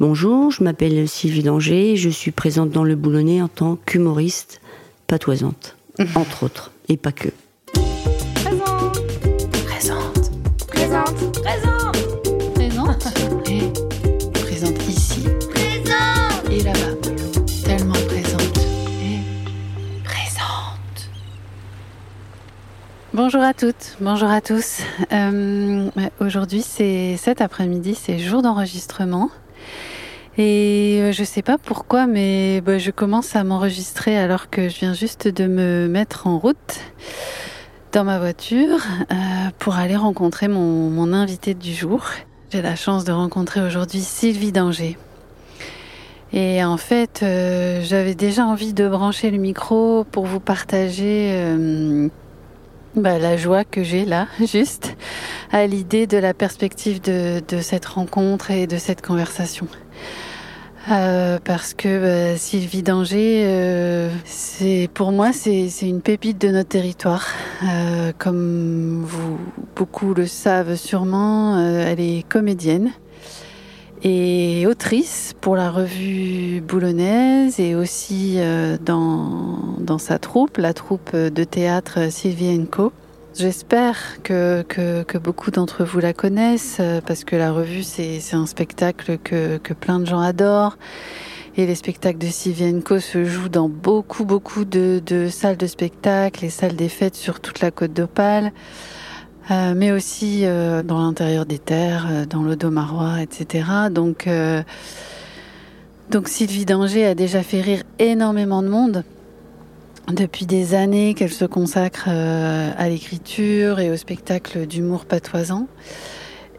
Bonjour, je m'appelle Sylvie Danger, je suis présente dans le Boulonnais en tant qu'humoriste patoisante, entre autres, et pas que. Présente. Présente. Présente. Présente. Présente. Et présente ici. Présente. Et là-bas. Tellement présente. Et présente. Bonjour à toutes, bonjour à tous. Euh, Aujourd'hui, c'est cet après-midi, c'est jour d'enregistrement. Et euh, je sais pas pourquoi, mais bah, je commence à m'enregistrer alors que je viens juste de me mettre en route dans ma voiture euh, pour aller rencontrer mon, invité du jour. J'ai la chance de rencontrer aujourd'hui Sylvie Danger. Et en fait, euh, j'avais déjà envie de brancher le micro pour vous partager bah, la joie que j'ai là, juste, à l'idée de la perspective de, cette rencontre et de cette conversation. Euh, parce que bah, Sylvie Danger, euh, pour moi c'est une pépite de notre territoire. Euh, comme vous beaucoup le savent sûrement, euh, elle est comédienne et autrice pour la revue boulonnaise et aussi euh, dans, dans sa troupe, la troupe de théâtre Sylvie Co. J'espère que, que, que beaucoup d'entre vous la connaissent euh, parce que la revue c'est c'est un spectacle que, que plein de gens adorent et les spectacles de Sylvie Co se jouent dans beaucoup beaucoup de, de salles de spectacle et salles des fêtes sur toute la côte d'Opale. Euh, mais aussi euh, dans l'intérieur des terres, euh, dans l'Odomarois, etc. Donc, donc Sylvie Danger a déjà fait rire énormément de monde depuis des années qu'elle se consacre à l'écriture et au spectacle d'humour patoisant.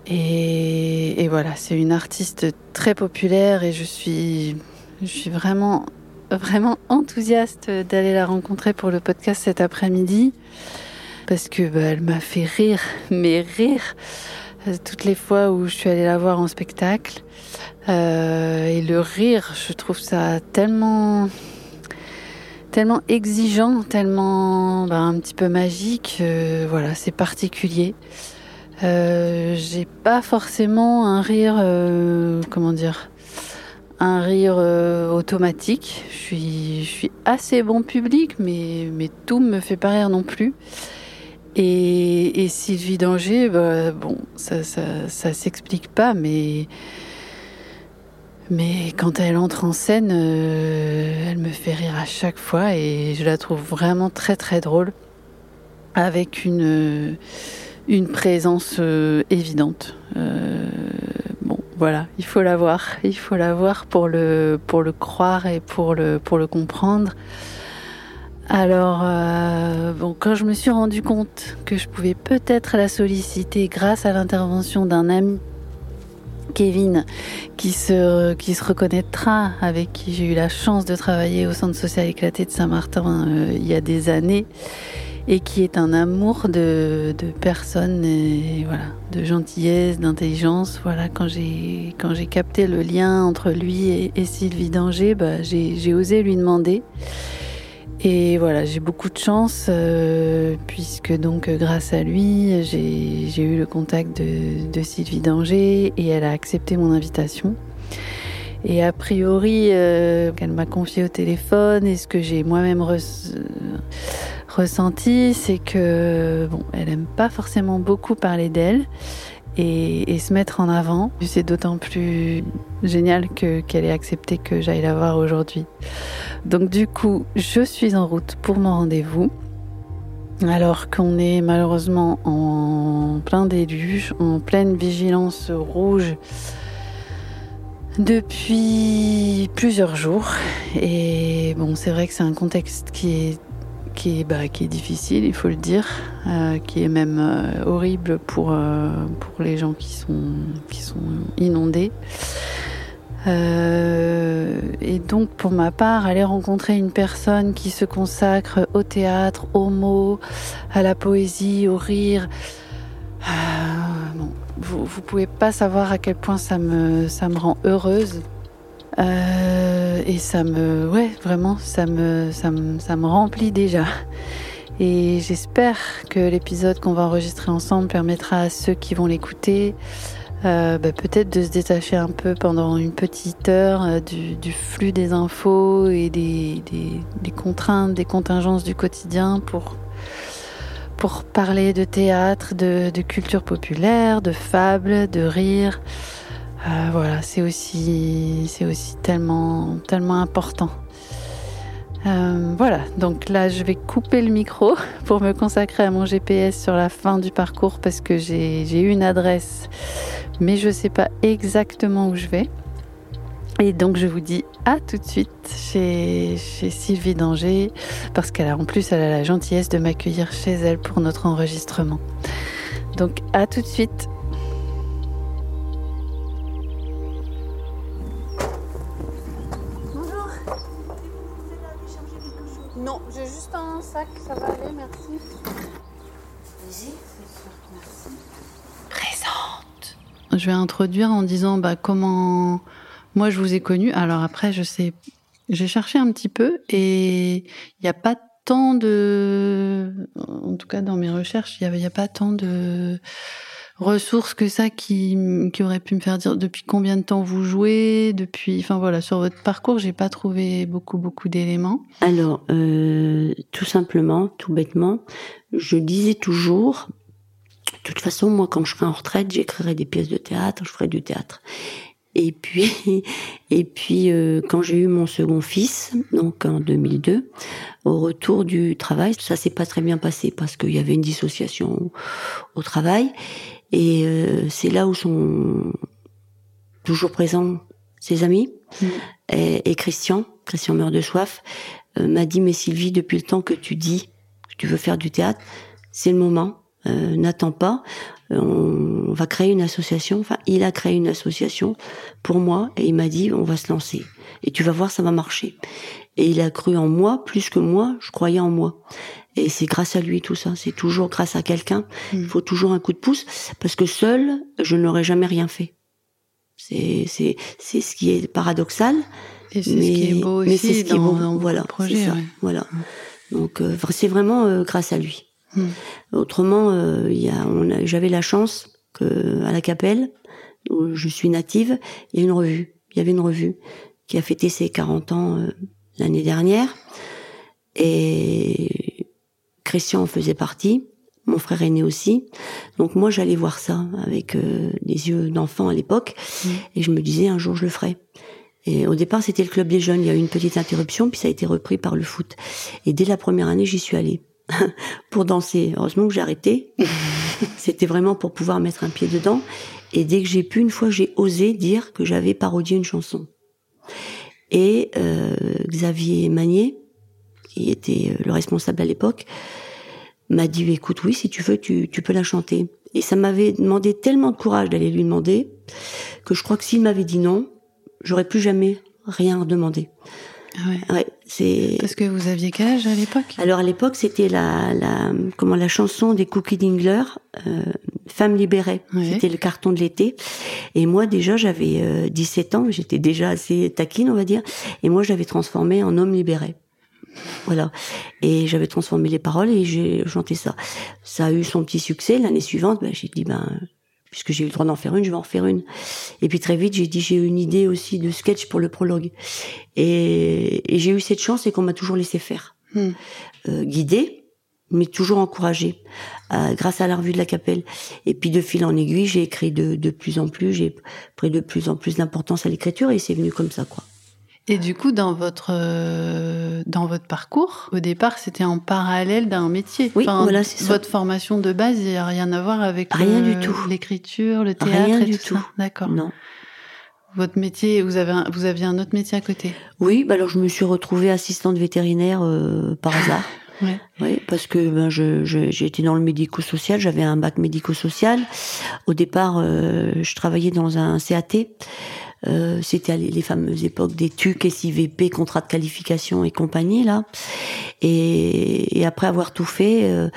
Et, et voilà, c'est une artiste très populaire et je suis, je suis vraiment, vraiment enthousiaste d'aller la rencontrer pour le podcast cet après-midi parce que bah, elle m'a fait rire, mais rire euh, toutes les fois où je suis allée la voir en spectacle. Euh, et le rire, je trouve ça tellement, tellement exigeant, tellement bah, un petit peu magique. euh, voilà, c'est particulier. Euh, J'ai pas forcément un rire, comment dire, un rire automatique. Je suis, je suis assez bon public, mais, mais tout me fait pas rire non plus. Et, et Sylvie Danger, bah, bon, ça, ça, s'explique pas, mais, mais quand elle entre en scène, euh, elle me fait rire à chaque fois et je la trouve vraiment très très drôle, avec une, une présence euh, évidente. Euh, bon, voilà, il faut la voir, il faut la voir pour le, pour le croire et pour le, pour le comprendre. Alors, euh, bon, quand je me suis rendu compte que je pouvais peut-être la solliciter grâce à l'intervention d'un ami, Kevin, qui se, reconnaîtra, avec qui j'ai eu la chance de travailler au Centre social éclaté de Saint-Martin euh, il y a des années, et qui est un amour de, de personne, et voilà, de gentillesse, d'intelligence. Voilà, quand j'ai capté le lien entre lui et, Sylvie Danger, bah, j'ai osé lui demander. Et voilà, j'ai beaucoup de chance euh, puisque donc euh, grâce à lui, j'ai eu le contact de, de Sylvie Danger et elle a accepté mon invitation. Et a priori, euh, qu'elle m'a confié au téléphone et ce que j'ai moi-même res- ressenti, c'est que bon, elle aime pas forcément beaucoup parler d'elle et, se mettre en avant. C'est d'autant plus génial que qu'elle ait accepté que j'aille la voir aujourd'hui. Donc du coup, je suis en route pour mon rendez-vous. Alors qu'on est malheureusement en plein déluge, en pleine vigilance rouge depuis plusieurs jours. Et bon, c'est vrai que c'est un contexte qui est qui est, bah, qui est difficile, il faut le dire, euh, qui est même euh, horrible pour, euh, pour les gens qui sont, qui sont inondés. Et donc, pour ma part, aller rencontrer une personne qui se consacre au théâtre, aux mots, à la poésie, au rire, bon, vous, vous pouvez pas savoir à quel point ça me, ça me rend heureuse. Euh, et ça me, ouais, vraiment, ça me, ça me, ça me remplit déjà. Et j'espère que l'épisode qu'on va enregistrer ensemble permettra à ceux qui vont l'écouter Euh, bah, peut-être de se détacher un peu pendant une petite heure euh, du, du, flux des infos et des, des, des, contraintes, des contingences du quotidien pour, pour parler de théâtre, de, de culture populaire, de fables, de rire. Euh, voilà, c'est aussi, c'est aussi tellement, tellement important. Euh, voilà, donc là je vais couper le micro pour me consacrer à mon GPS sur la fin du parcours parce que j'ai une adresse, mais je ne sais pas exactement où je vais. Et donc je vous dis à tout de suite chez, chez Sylvie Danger parce qu'elle a en plus elle a la gentillesse de m'accueillir chez elle pour notre enregistrement. Donc à tout de suite. Présente. Je vais introduire en disant bah, comment moi je vous ai connu. Alors après, je sais, j'ai cherché un petit peu et il n'y a pas tant de, en tout cas dans mes recherches, il n'y a, pas tant de ressources que ça qui, qui aurait pu me faire dire depuis combien de temps vous jouez, depuis, enfin voilà, sur votre parcours, j'ai pas trouvé beaucoup beaucoup d'éléments. Alors, euh, tout simplement, tout bêtement, je disais toujours, de toute façon, moi, quand je serai en retraite, j'écrirai des pièces de théâtre, je ferai du théâtre. Et puis, et puis, euh, quand j'ai eu mon second fils, donc en 2002, au retour du travail, ça s'est pas très bien passé parce qu'il y avait une dissociation au travail. Et euh, c'est là où sont toujours présents ses amis. Mmh. Et, et, Christian, Christian meurt de soif, euh, m'a dit, mais Sylvie, depuis le temps que tu dis que tu veux faire du théâtre, c'est le moment. Euh, N'attends pas. On, on va créer une association. Enfin, il a créé une association pour moi et il m'a dit, on va se lancer. Et tu vas voir, ça va marcher. Et il a cru en moi plus que moi, je croyais en moi. Et c'est grâce à lui tout ça. C'est toujours grâce à quelqu'un. Il faut toujours un coup de pouce parce que seul, je n'aurais jamais rien fait. C'est c'est c'est ce qui est paradoxal. Et c'est ce qui est beau aussi ce qui est beau. Dans voilà, projet, ça. Ouais. Voilà. Donc euh, c'est vraiment euh, grâce à lui. Mmh. Autrement, euh, il y a, j'avais la chance que à la Capelle, où je suis native, il y a une revue. Il y avait une revue qui a fêté ses 40 ans l'année dernière. Et Christian en faisait partie, mon frère aîné aussi. Donc moi, j'allais voir ça avec euh, des yeux d'enfant à l'époque, mmh. et je me disais un jour je le ferai. Et au départ, c'était le club des jeunes. Il y a eu une petite interruption, puis ça a été repris par le foot. Et dès la première année, j'y suis allée pour danser. Heureusement que j'ai arrêté. c'était vraiment pour pouvoir mettre un pied dedans. Et dès que j'ai pu, une fois, j'ai osé dire que j'avais parodié une chanson. Et euh, Xavier Magnier, qui était le responsable à l'époque, m'a dit écoute oui si tu veux tu, tu peux la chanter et ça m'avait demandé tellement de courage d'aller lui demander que je crois que s'il m'avait dit non j'aurais plus jamais rien demandé. Ah ouais. ouais c'est parce que vous aviez quel âge à l'époque? Alors à l'époque c'était la, la comment la chanson des Cookie Dingler euh, Femme libérée ouais. c'était le carton de l'été. Et moi déjà j'avais euh, 17 ans j'étais déjà assez taquine on va dire. Et moi j'avais transformé en homme libéré voilà. Et j'avais transformé les paroles et j'ai chanté ça. Ça a eu son petit succès. L'année suivante, ben, j'ai dit, ben, puisque j'ai eu le droit d'en faire une, je vais en faire une. Et puis très vite, j'ai dit, j'ai eu une idée aussi de sketch pour le prologue. Et, et j'ai eu cette chance et qu'on m'a toujours laissé faire. Hmm. Euh, guidée, mais toujours encouragée, euh, grâce à la revue de la Capelle. Et puis de fil en aiguille, j'ai écrit de, de plus en plus, j'ai pris de plus en plus d'importance à l'écriture et c'est venu comme ça, quoi. Et du coup, dans votre euh, dans votre parcours, au départ, c'était en parallèle d'un métier. Oui, enfin, voilà, c'est Votre formation de base, il n'y a rien à voir avec rien du tout l'écriture, le théâtre, rien et du tout. tout. D'accord. Non. Votre métier, vous avez un, vous aviez un autre métier à côté. Oui, bah alors je me suis retrouvée assistante vétérinaire euh, par hasard. Ouais. Oui, parce que ben, je, je, j'étais dans le médico-social, j'avais un bac médico-social. Au départ, euh, je travaillais dans un CAT. Euh, c'était les fameuses époques des TUC, SIVP, contrat de qualification et compagnie là. Et, et après avoir tout fait, euh,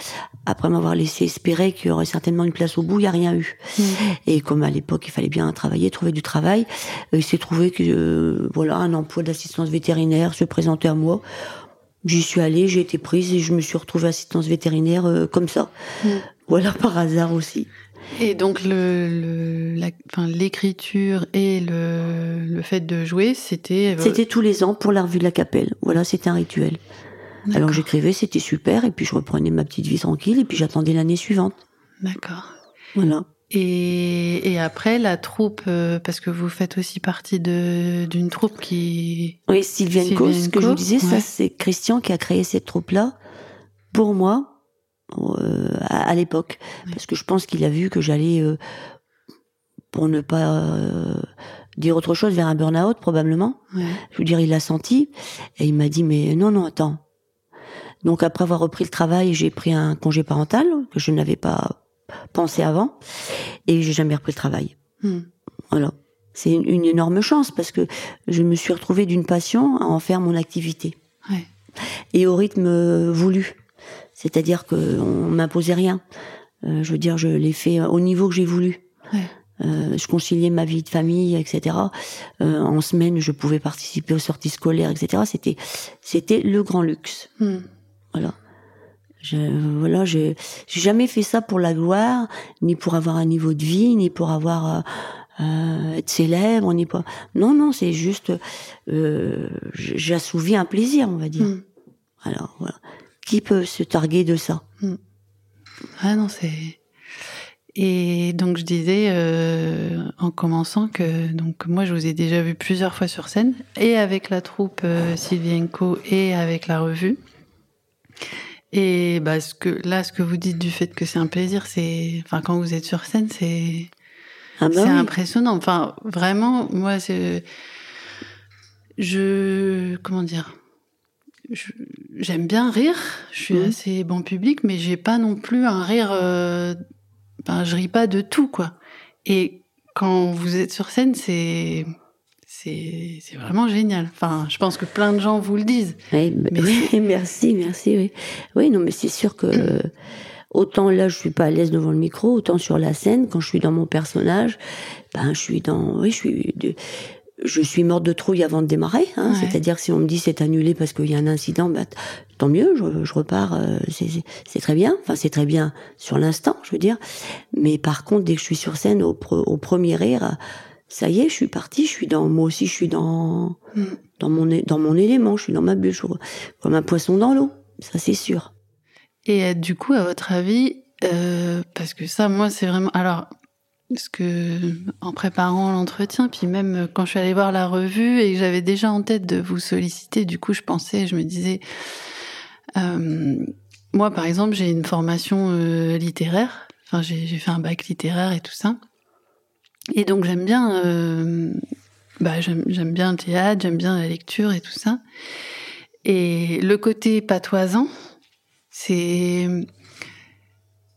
après m'avoir laissé espérer qu'il y aurait certainement une place au bout, il n'y a rien eu. Mmh. Et comme à l'époque il fallait bien travailler, trouver du travail, euh, il s'est trouvé que euh, voilà un emploi d'assistance vétérinaire se présentait à moi. J'y suis allée, j'ai été prise et je me suis retrouvée assistance vétérinaire euh, comme ça. Mmh. Voilà par hasard aussi. Et donc le, l'écriture et le, le fait de jouer, c'était. euh, C'était tous les ans pour la revue de la Capelle. Voilà, c'était un rituel. Alors j'écrivais, c'était super, et puis je reprenais ma petite vie tranquille, et puis j'attendais l'année suivante. D'accord. Voilà. Et, et après la troupe, euh, parce que vous faites aussi partie d'une troupe qui. Oui, Sylvienko, ce que je vous disais, ça c'est Christian qui a créé cette troupe-là pour moi à, à l'époque, parce que je pense qu'il a vu que j'allais, euh, pour ne pas euh, dire autre chose, vers un burn-out probablement. Ouais. Je veux dire, il l'a senti et il m'a dit mais non non attends. Donc après avoir repris le travail, j'ai pris un congé parental que je n'avais pas pensé avant et j'ai jamais repris le travail. Hmm. Voilà. C'est une, une énorme chance parce que je me suis retrouvée d'une passion à en faire mon activité Ouais. et au rythme euh, voulu. C'est-à-dire que on m'imposait rien. Euh, je veux dire, je l'ai fait au niveau que j'ai voulu. Ouais. Euh, je conciliais ma vie de famille, etc. Euh, en semaine, je pouvais participer aux sorties scolaires, etc. C'était, c'était le grand luxe. Hmm. Voilà. Je, voilà, j'ai jamais fait ça pour la gloire, ni pour avoir un niveau de vie, ni pour avoir euh, être célèbre, ni pas. Non, non, c'est juste, euh, j'assouvis un plaisir, on va dire. Hmm. Alors voilà, qui peut se targuer de ça Ah non, c'est. Et donc je disais euh, en commençant que donc moi je vous ai déjà vu plusieurs fois sur scène et avec la troupe euh, Sylvienko et avec la revue. Et bah ce que là ce que vous dites du fait que c'est un plaisir, c'est enfin quand vous êtes sur scène, c'est Ah bah c'est oui. impressionnant. Enfin vraiment moi c'est je comment dire j'aime bien rire, je suis Mhm. assez bon public, mais j'ai pas non plus un rire. euh, ben, je ris pas de tout, quoi. Et quand vous êtes sur scène, c'est c'est vraiment génial. Enfin, je pense que plein de gens vous le disent. Oui, Mais oui, merci, merci. Oui, oui non, mais c'est sûr que euh, autant là, je suis pas à l'aise devant le micro, autant sur la scène, quand je suis dans mon personnage, ben, je suis dans, oui, je suis, de- je suis morte de trouille avant de démarrer. Hein, Ouais. C'est-à-dire si on me dit c'est annulé parce qu'il y a un incident, t- tant mieux, je, je repars, euh, c'est- c'est c'est très bien. Enfin, c'est très bien sur l'instant, je veux dire. Mais par contre, dès que je suis sur scène, au, pre- au premier rire, ça y est, je suis partie, je suis dans, moi aussi, je suis dans, Mm. dans mon, dans mon élément, je suis dans ma bulle, je suis comme un poisson dans l'eau, ça c'est sûr. Et euh, du coup, à votre avis, euh, parce que ça, moi, c'est vraiment. Alors, ce que en préparant l'entretien, puis même euh, quand je suis allée voir la revue et que j'avais déjà en tête de vous solliciter, du coup, je pensais, je me disais, euh, moi, par exemple, j'ai une formation euh, littéraire. Enfin, j'ai fait un bac littéraire et tout ça. Et donc, j'aime bien. euh, bah, j'aime bien le théâtre, j'aime bien la lecture et tout ça. Et le côté patoisant, c'est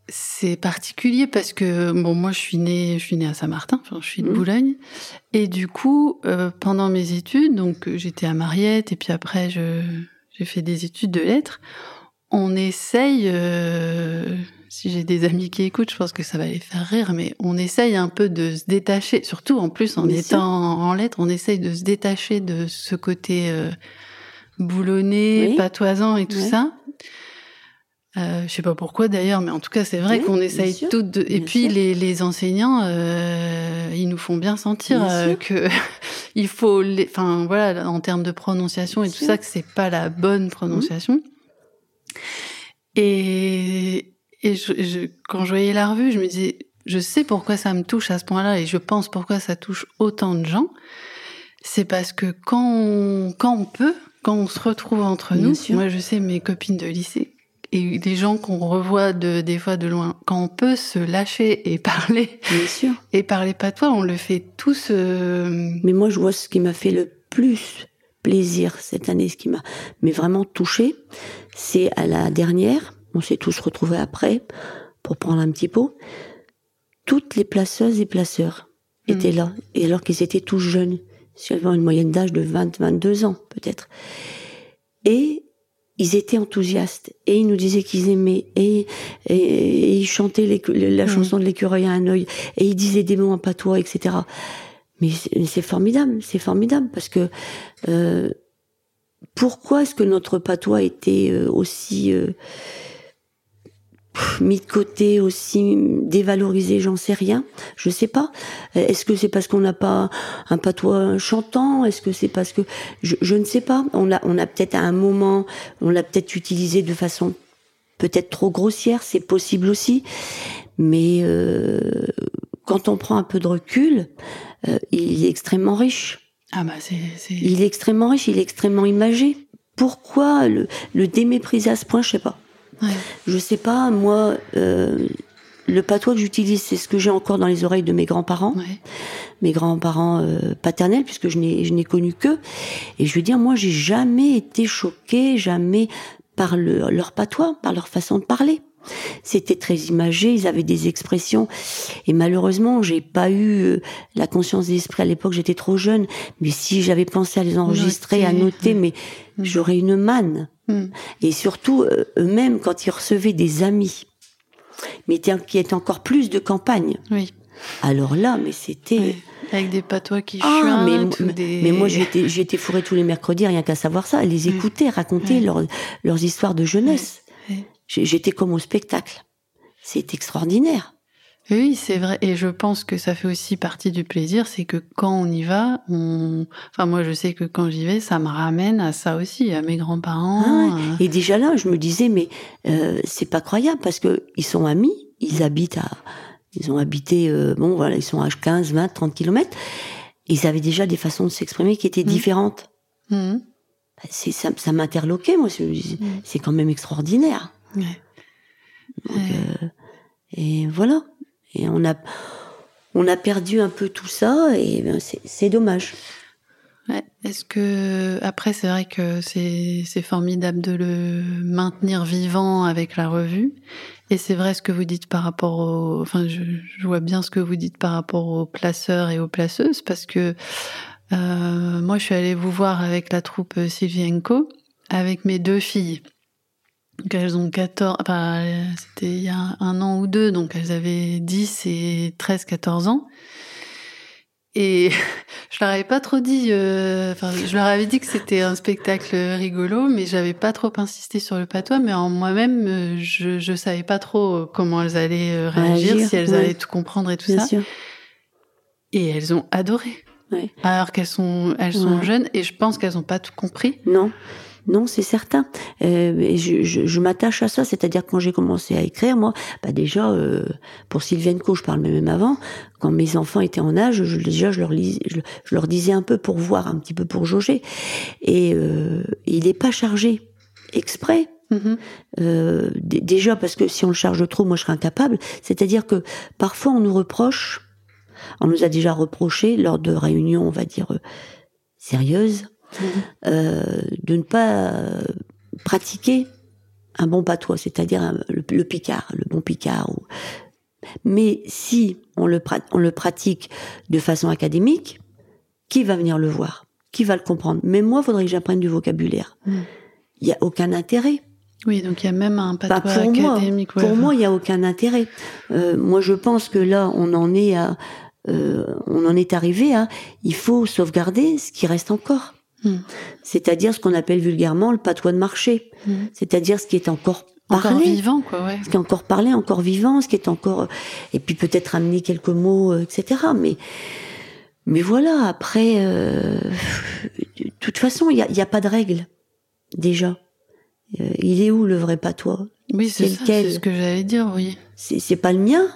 c'est particulier parce que bon moi je suis née je suis née à Saint-Martin enfin, je suis de Mhm. Boulogne et du coup euh, pendant mes études donc j'étais à Mariette et puis après je j'ai fait des études de lettres on essaye euh, si j'ai des amis qui écoutent je pense que ça va les faire rire mais on essaye un peu de se détacher surtout en plus en Bien étant sûr. en lettres on essaye de se détacher de ce côté euh, boulonné Oui. patoisant et tout ça euh, je sais pas pourquoi d'ailleurs, mais en tout cas c'est vrai Oui, qu'on essaye toutes de... Et bien puis sûr. les, les enseignants, euh, ils nous font bien sentir Bien euh, que il faut, les... enfin voilà, en termes de prononciation et tout sûr. ça, que c'est pas la bonne prononciation. Et, et je, je- quand je voyais la revue, je me disais, je sais pourquoi ça me touche à ce point-là et je pense pourquoi ça touche autant de gens. C'est parce que quand on, quand on peut, quand on se retrouve entre Bien nous, sûr. moi je sais mes copines de lycée et des gens qu'on revoit de, des fois de loin, quand on peut se lâcher et parler Bien sûr. et parler patois, on le fait tous. euh, Mais moi, je vois ce qui m'a fait le plus plaisir cette année, ce qui m'a mais vraiment touché, c'est à la dernière, on s'est tous retrouvés après pour prendre un petit pot. Toutes les placeuses et placeurs Mm. étaient là, et alors qu'ils étaient tous jeunes, avaient une moyenne d'âge de 20, 22 ans peut-être. Et ils étaient enthousiastes et ils nous disaient qu'ils aimaient et, et, et ils chantaient la Mm. chanson de l'écureuil à un œil et ils disaient des mots en patois, etc. Mais c'est formidable, c'est formidable parce que euh, pourquoi est-ce que notre patois était euh, aussi euh, mis de côté aussi, dévalorisé, j'en sais rien. Je sais pas. Est-ce que c'est parce qu'on n'a pas un patois chantant? Est-ce que c'est parce que je, je ne sais pas. On l'a, on a peut-être à un moment, on l'a peut-être utilisé de façon peut-être trop grossière. C'est possible aussi. Mais euh, quand on prend un peu de recul, euh, il est extrêmement riche. Ah bah c'est. c'est- Il est extrêmement riche. Il est extrêmement imagé. Pourquoi le, le démépriser à ce point? Je sais pas. Ouais. Je sais pas, moi, euh, le patois que j'utilise, c'est ce que j'ai encore dans les oreilles de mes grands-parents, Ouais. mes grands-parents euh, paternels, puisque je n'ai, je n'ai connu que. Et je veux dire, moi, j'ai jamais été choquée, jamais par le- leur patois, par leur façon de parler. C'était très imagé, ils avaient des expressions. Et malheureusement, j'ai pas eu euh, la conscience d'esprit à l'époque, j'étais trop jeune. Mais si j'avais pensé à les enregistrer, à Noter, noter, mais Mm. j'aurais une manne. Mm. Et surtout, euh, eux-mêmes, quand ils recevaient des amis, mais qui étaient encore plus de campagne, Oui. alors là, mais c'était... Avec des patois qui Ah, mais, ou mais- des. mais moi, j'étais j'étais fourrée tous les mercredis, rien qu'à savoir ça, les Ouais. écouter, raconter Ouais. leurs, leurs histoires de jeunesse. J'étais comme au spectacle. C'est extraordinaire. Oui, c'est vrai. Et je pense que ça fait aussi partie du plaisir, c'est que quand on y va, on. Enfin, moi, je sais que quand j'y vais, ça me ramène à ça aussi, à mes grands-parents. Ah ouais. à- Et déjà là, je me disais, mais euh, c'est pas croyable parce que ils sont amis, ils habitent à, ils ont habité, euh, bon voilà, ils sont à 15, 20, 30 kilomètres. Ils avaient déjà des façons de s'exprimer qui étaient Mm. différentes. Mhm. C'est ça, ça m'interloquait, moi. je me disais, Mm. C'est quand même extraordinaire. Ouais. Donc, euh, et voilà. Et on a, on a perdu un peu tout ça et ben, c'est dommage. Ouais. Est-ce que après c'est vrai que c'est formidable de le maintenir vivant avec la revue et c'est vrai ce que vous dites par rapport au enfin je, je vois bien ce que vous dites par rapport aux placeurs et aux placeuses parce que euh, moi je suis allée vous voir avec la troupe Sylvienko avec mes deux filles donc elles ont 14 enfin c'était il y a un an ou deux donc elles avaient 10 et 13 14 ans et je leur avais pas trop dit, euh, enfin, je leur avais dit que c'était un spectacle rigolo, mais j'avais pas trop insisté sur le patois. Mais en moi-même, euh, je, je savais pas trop comment elles allaient euh, réagir, Réagir, si elles ouais. allaient tout comprendre et tout Bien ça. sûr. Et elles ont adoré. Ouais. Alors qu'elles sont, elles sont Ouais. jeunes, et je pense qu'elles ont pas tout compris. Non, non, c'est certain. Euh, et je je, je m'attache à ça, c'est-à-dire quand j'ai commencé à écrire, moi, bah déjà euh, pour Sylviane Co, je parle même avant. Quand mes enfants étaient en âge, je, déjà je leur lis, je, je leur disais un peu pour voir, un petit peu pour jauger. Et euh, il n'est pas chargé exprès. D- déjà parce que si on le charge trop, moi je serais incapable. C'est-à-dire que parfois on nous reproche, on nous a déjà reproché lors de réunions, on va dire sérieuses. Euh, de ne pas euh, pratiquer un bon patois, c'est-à-dire le, le picard, le bon picard. ou- Mais si on le, pra- on le pratique de façon académique, qui va venir le voir? Qui va le comprendre? Mais moi, il faudrait que j'apprenne du vocabulaire. Mhm. Il n'y a aucun intérêt. Oui, donc il y a même un Bah, patois pour moi, académique. ouais, pour moi, il n'y a aucun intérêt. Euh, moi, je pense que là, on en est à, euh, on en est arrivé à, il faut sauvegarder ce qui reste encore. Hmm. C'est-à-dire ce qu'on appelle vulgairement le patois de marché. Mhm. C'est-à-dire ce qui est encore encore parlé, vivant, quoi, ouais. ce qui est encore parlé, encore vivant, ce qui est encore, et puis peut-être amener quelques mots, euh, etc. Mais, mais voilà. Après, euh, de toute façon, il n'y a, y a pas de règle déjà. Euh, il est où le vrai patois? Oui, c'est ça, c'est ce que j'allais dire, oui. c'est pas le mien.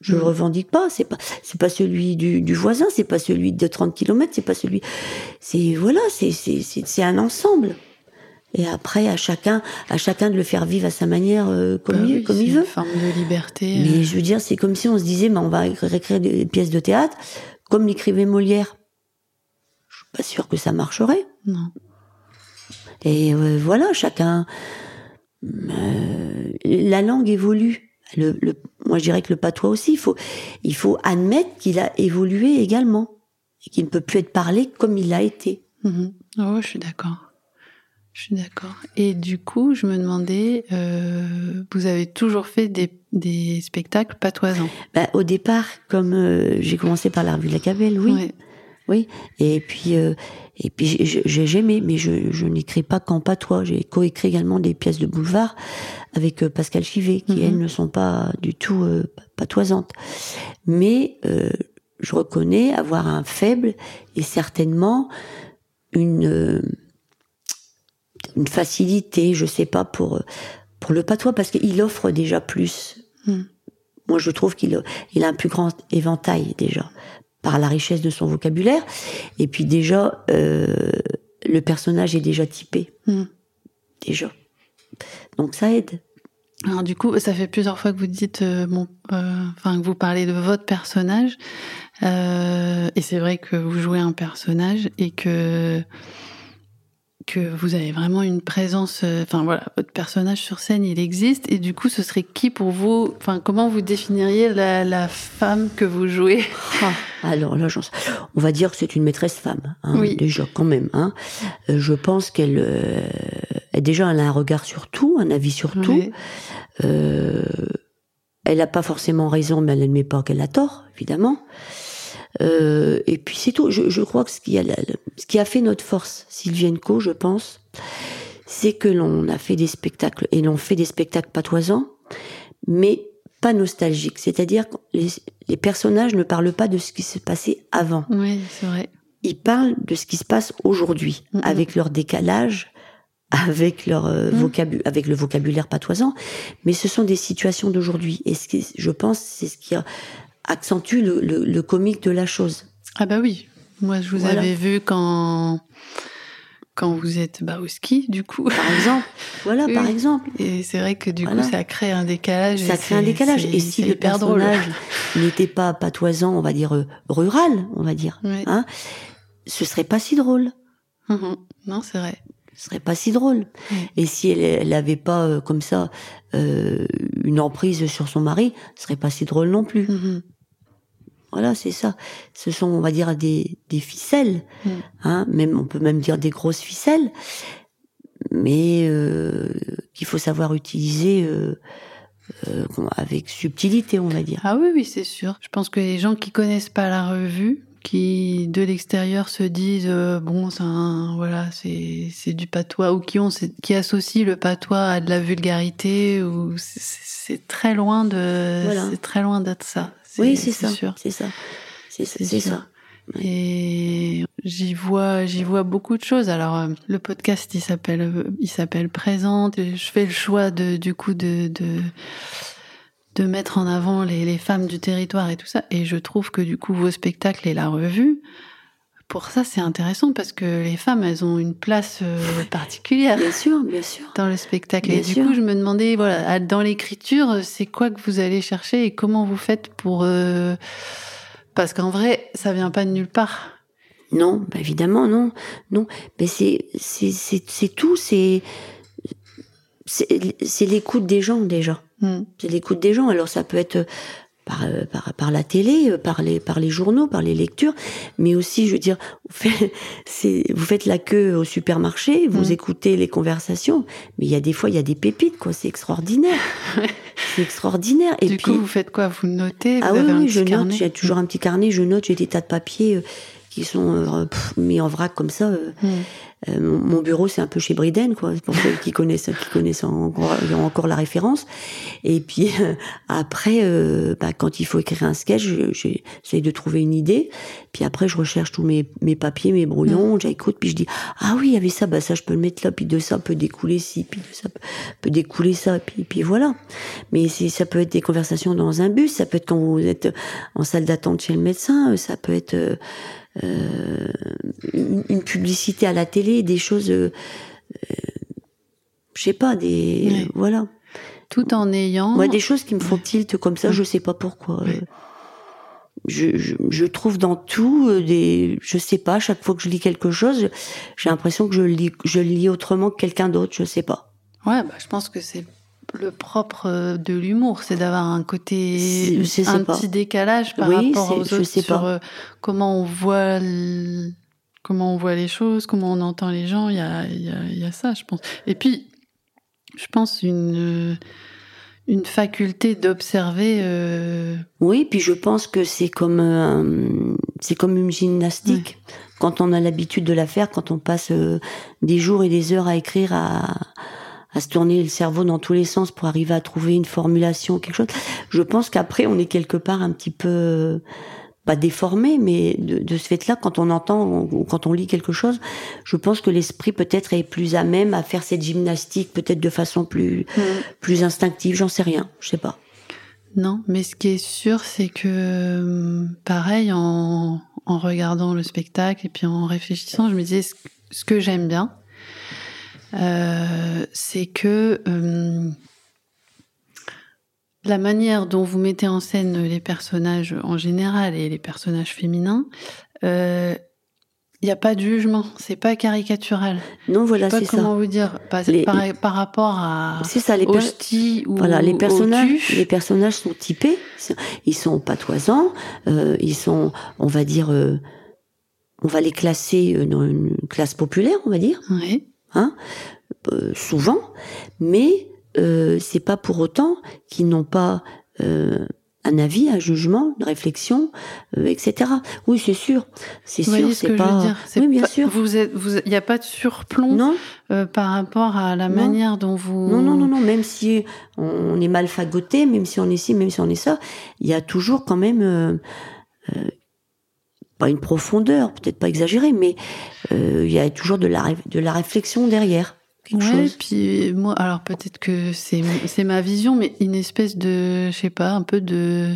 Je Mm. le revendique pas. C'est pas c'est pas celui du, du voisin. C'est pas celui de 30 kilomètres. C'est pas celui. C'est voilà. C'est c'est c'est c'est un ensemble. Et après à chacun à chacun de le faire vivre à sa manière euh, comme Bah il oui, comme c'est il une veut. forme de liberté. Mais euh, je veux dire c'est comme si on se disait bah, on va écrire des pièces de théâtre comme l'écrivait Molière. Je suis pas sûre que ça marcherait. Non. Et euh, voilà, chacun. euh, la langue évolue. Le, le- moi, je dirais que le patois aussi. Il faut, il faut admettre qu'il a évolué également et qu'il ne peut plus être parlé comme il a été. Mhm. Oh, je suis d'accord. Je suis d'accord. Et du coup, je me demandais, euh, vous avez toujours fait des, des spectacles patoisans Bah, au départ, comme euh, j'ai commencé par la revue de la Cabelle, oui. Ouais. Oui. Et puis, euh, et puis j'ai- j'aimais, mais je, je n'écris pas qu'en patois. J'ai coécrit également des pièces de boulevard avec euh, Pascal Chivet, qui Mhm. elles ne sont pas du tout euh, patoisantes. Mais je reconnais avoir un faible et certainement une une facilité, je sais pas pour pour le patois parce qu'il offre déjà plus. Mm. Moi, je trouve qu'il il a un plus grand éventail déjà par la richesse de son vocabulaire. Et puis déjà, euh, le personnage est déjà typé Mm. déjà. Donc ça aide. Alors du coup, ça fait plusieurs fois que vous dites, euh, bon, euh, enfin que vous parlez de votre personnage, euh, et c'est vrai que vous jouez un personnage et que que vous avez vraiment une présence, euh, enfin voilà, votre personnage sur scène, il existe, et du coup, ce serait qui pour vous, enfin comment vous définiriez la, la femme que vous jouez? Ah, alors là, on va dire que c'est une maîtresse femme, hein, Oui. déjà quand même. Hein. Euh, je pense qu'elle, euh, déjà, elle a un regard sur tout, un avis sur tout. Euh, elle n'a pas forcément raison, mais elle n'admet pas qu'elle a tort, évidemment. Euh, et puis c'est tout. Je, je crois que ce qui, a, la- ce qui a fait notre force, Sylvienne Co, je pense, c'est que l'on a fait des spectacles, et l'on fait des spectacles patoisants, mais pas nostalgiques. C'est-à-dire que les, les personnages ne parlent pas de ce qui s'est passé avant. Oui, c'est vrai. Ils parlent de ce qui se passe aujourd'hui, avec leur décalage, avec leur euh, Mhm. vocabu- avec le vocabulaire patoisant, mais ce sont des situations d'aujourd'hui. Et ce qui, je pense, c'est ce qui a- accentue le, le, le comique de la chose. Ah bah oui, moi je vous Voilà. avais vu quand quand vous êtes bah, au ski, du coup. Par exemple, voilà, Oui. par exemple, Et c'est vrai que du Voilà. coup, ça crée un décalage. ça crée un décalage. Et si le personnage n'était pas patoisant, on va dire euh, rural, on va dire, Oui. hein, ce serait pas si drôle. Mhm. Non, c'est vrai. ce serait pas si drôle. Oui. Et si elle, elle avait pas euh, comme ça euh, une emprise sur son mari, ce serait pas si drôle non plus. Mhm. Voilà, c'est ça. Ce sont, on va dire, des, des ficelles. Mm. Hein, même, on peut même dire des grosses ficelles, mais euh, qu'il faut savoir utiliser euh, euh, avec subtilité, on va dire. Ah oui, oui, c'est sûr. Je pense que les gens qui connaissent pas la revue, qui de l'extérieur se disent euh, bon, c'est voilà, c'est c'est du patois ou qui ont qui associent le patois à de la vulgarité ou c'est- très loin de Voilà. c'est très loin d'être ça. Oui, c'est ça. C'est ça. C'est ça. Et j'y vois, j'y vois beaucoup de choses. Alors, euh, le podcast, il s'appelle, euh, il s'appelle Présente. Je fais le choix de, du coup, de, de, de mettre en avant les, les femmes du territoire et tout ça. Et je trouve que du coup, vos spectacles et la revue, pour ça, c'est intéressant parce que les femmes, elles ont une place euh, particulière Bien sûr, bien sûr. dans le spectacle. Bien et du sûr. coup, je me demandais, voilà, dans l'écriture, c'est quoi que vous allez chercher et comment vous faites pour... euh, Parce qu'en vrai, ça vient pas de nulle part. Non, bah évidemment non, non. Mais c'est c'est c'est c'est tout. C'est c'est l'écoute des gens déjà. Hmm. C'est l'écoute des gens. Alors ça peut être par, euh, par, par la télé, euh, par les, par les journaux, par les lectures, mais aussi, je veux dire, vous faites, vous faites la queue au supermarché, vous Mm. écoutez les conversations, mais il y a des fois, il y a des pépites, quoi. C'est extraordinaire. c'est extraordinaire. Et du puis, coup, vous faites quoi? Vous notez? Ah oui, un oui, petit je note. carnet J'ai toujours un petit carnet, je note. J'ai des tas de papiers euh, qui sont euh, pff, mis en vrac comme ça. euh, Hmm. Euh, mon bureau, c'est un peu chez Briden, quoi, pour ceux qui connaissent, qui connaissent encore, encore la référence. Et puis euh, après, euh, bah, quand il faut écrire un sketch, je- je- j'essaie de trouver une idée. Puis après, je recherche tous mes, mes papiers, mes brouillons, j'écoute, puis je dis ah oui, il y avait ça, bah ça je peux le mettre là, puis de ça peut découler ci, puis de ça peut, découler ça, puis puis voilà. Mais ça peut être des conversations dans un bus, ça peut être quand vous êtes en salle d'attente chez le médecin, euh, ça peut être euh, une, une publicité à la télé, des choses, euh, euh, je sais pas, des Ouais. voilà, Tout en ayant. Moi, des choses qui me font tilt comme ça, Ouais. je sais pas pourquoi. Ouais. Je, je, je trouve dans tout euh, des, je sais pas, chaque fois que je lis quelque chose, j'ai l'impression que je lis, je lis autrement que quelqu'un d'autre, je sais pas. Ouais, bah, je pense que c'est le propre euh, de l'humour, c'est d'avoir un côté, je sais un pas. petit décalage par Oui, rapport aux autres sais sur pas. euh, comment on voit comment on voit les choses, comment on entend les gens. Il y a, y a, y a ça, je pense. Et puis, je pense une euh, une faculté d'observer. euh, Oui, puis je pense que c'est comme euh, c'est comme une gymnastique. Quand on a l'habitude de la faire, quand on passe euh, des jours et des heures à écrire, à, à se tourner le cerveau dans tous les sens pour arriver à trouver une formulation, quelque chose. Je pense qu'après, on est quelque part un petit peu pas déformé, mais de, de ce fait-là, quand on entend ou quand on lit quelque chose, je pense que l'esprit peut-être est plus à même à faire cette gymnastique, peut-être de façon plus plus instinctive. J'en sais rien, je sais pas. Non, mais ce qui est sûr, c'est que pareil, en, en regardant le spectacle et puis en réfléchissant, je me disais ce, ce que j'aime bien, c'est que euh, la manière dont vous mettez en scène les personnages en général et les personnages féminins, il n'y a pas de jugement, c'est pas caricatural. Non, voilà, c'est pas comment ça. vous dire, par, Les- par, par rapport à C'est ça, les Hostie ou Voilà, les personnages, les personnages sont typés, ils sont patoisants, euh, ils sont, on va dire, euh, on va les classer euh, dans une classe populaire, on va dire, Oui. Hein, euh, souvent, mais euh, c'est pas pour autant qu'ils n'ont pas euh, un avis, un jugement, une réflexion, euh, etc. Oui, c'est sûr, c'est sûr, ce c'est pas. Oui, bien pas- sûr. Vous êtes, vous, il n'y a pas de surplomb Non, euh, par rapport à la Non. manière dont vous. Non, non, non, non, même si on est mal fagoté, même si on est ci, même si on est ça, il y a toujours quand même, euh, euh, pas une profondeur, peut-être pas exagérée, mais euh, il y a toujours de la, de la réflexion derrière. Quelque Ouais, chose. puis moi, alors peut-être que c'est ma vision, mais une espèce de, je sais pas, un peu de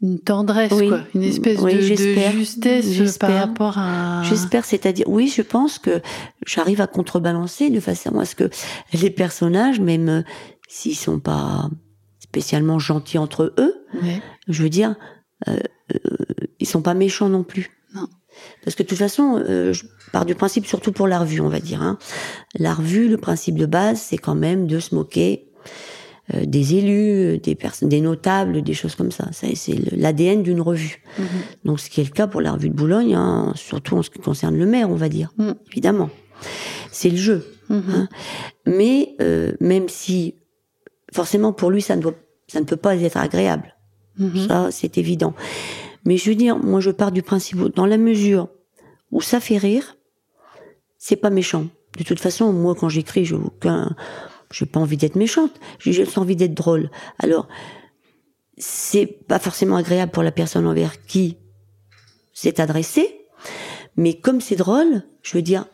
une tendresse, Oui. quoi, une espèce Oui, de, de justesse par rapport à. J'espère, c'est-à-dire, oui, je pense que j'arrive à contrebalancer de façon à ce que les personnages, même euh, s'ils sont pas spécialement gentils entre eux, je veux dire, euh, ils sont pas méchants non plus. Non. Parce que de toute façon, euh, je pars du principe, surtout pour la revue, on va dire. Hein. La revue, le principe de base, c'est quand même de se moquer euh, des élus, des personnes, des notables, des choses comme ça. Ça, c'est l'ADN d'une revue. Mhm. Donc, ce qui est le cas pour la revue de Boulogne, hein, surtout en ce qui concerne le maire, on va dire, Mm. évidemment. C'est le jeu. Mhm. Hein. Mais euh, même si, forcément, pour lui, ça ne, doit, ça ne peut pas être agréable. Mhm. Ça, c'est évident. Mais je veux dire, moi, je pars du principe, dans la mesure où ça fait rire, c'est pas méchant. De toute façon, moi, quand j'écris, j'ai aucun, j'ai pas envie d'être méchante. J'ai juste envie d'être drôle. Alors, c'est pas forcément agréable pour la personne envers qui c'est adressé, mais comme c'est drôle, je veux dire,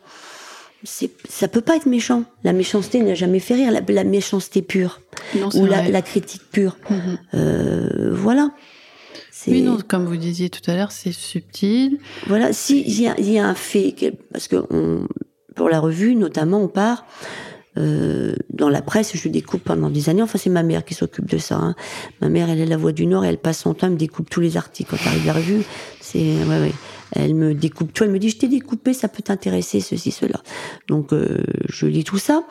c'est, ça peut pas être méchant. La méchanceté n'a jamais fait rire, la, la méchanceté pure, Non, c'est ou la, critique pure. Mhm. Euh, voilà. Oui, non, comme vous disiez tout à l'heure, c'est subtil. Voilà, si il y y a un fait, parce que on, pour la revue, notamment, on part euh, dans la presse. Je découpe pendant des années. Enfin, c'est ma mère qui s'occupe de ça. hein. Ma mère, elle est la voix du Nord et elle passe son temps, elle me découpe tous les articles quand arrive la revue. C'est ouais, ouais. Elle me découpe tout. Elle me dit, je t'ai découpé, ça peut t'intéresser, ceci, cela. Donc, euh, je lis tout ça.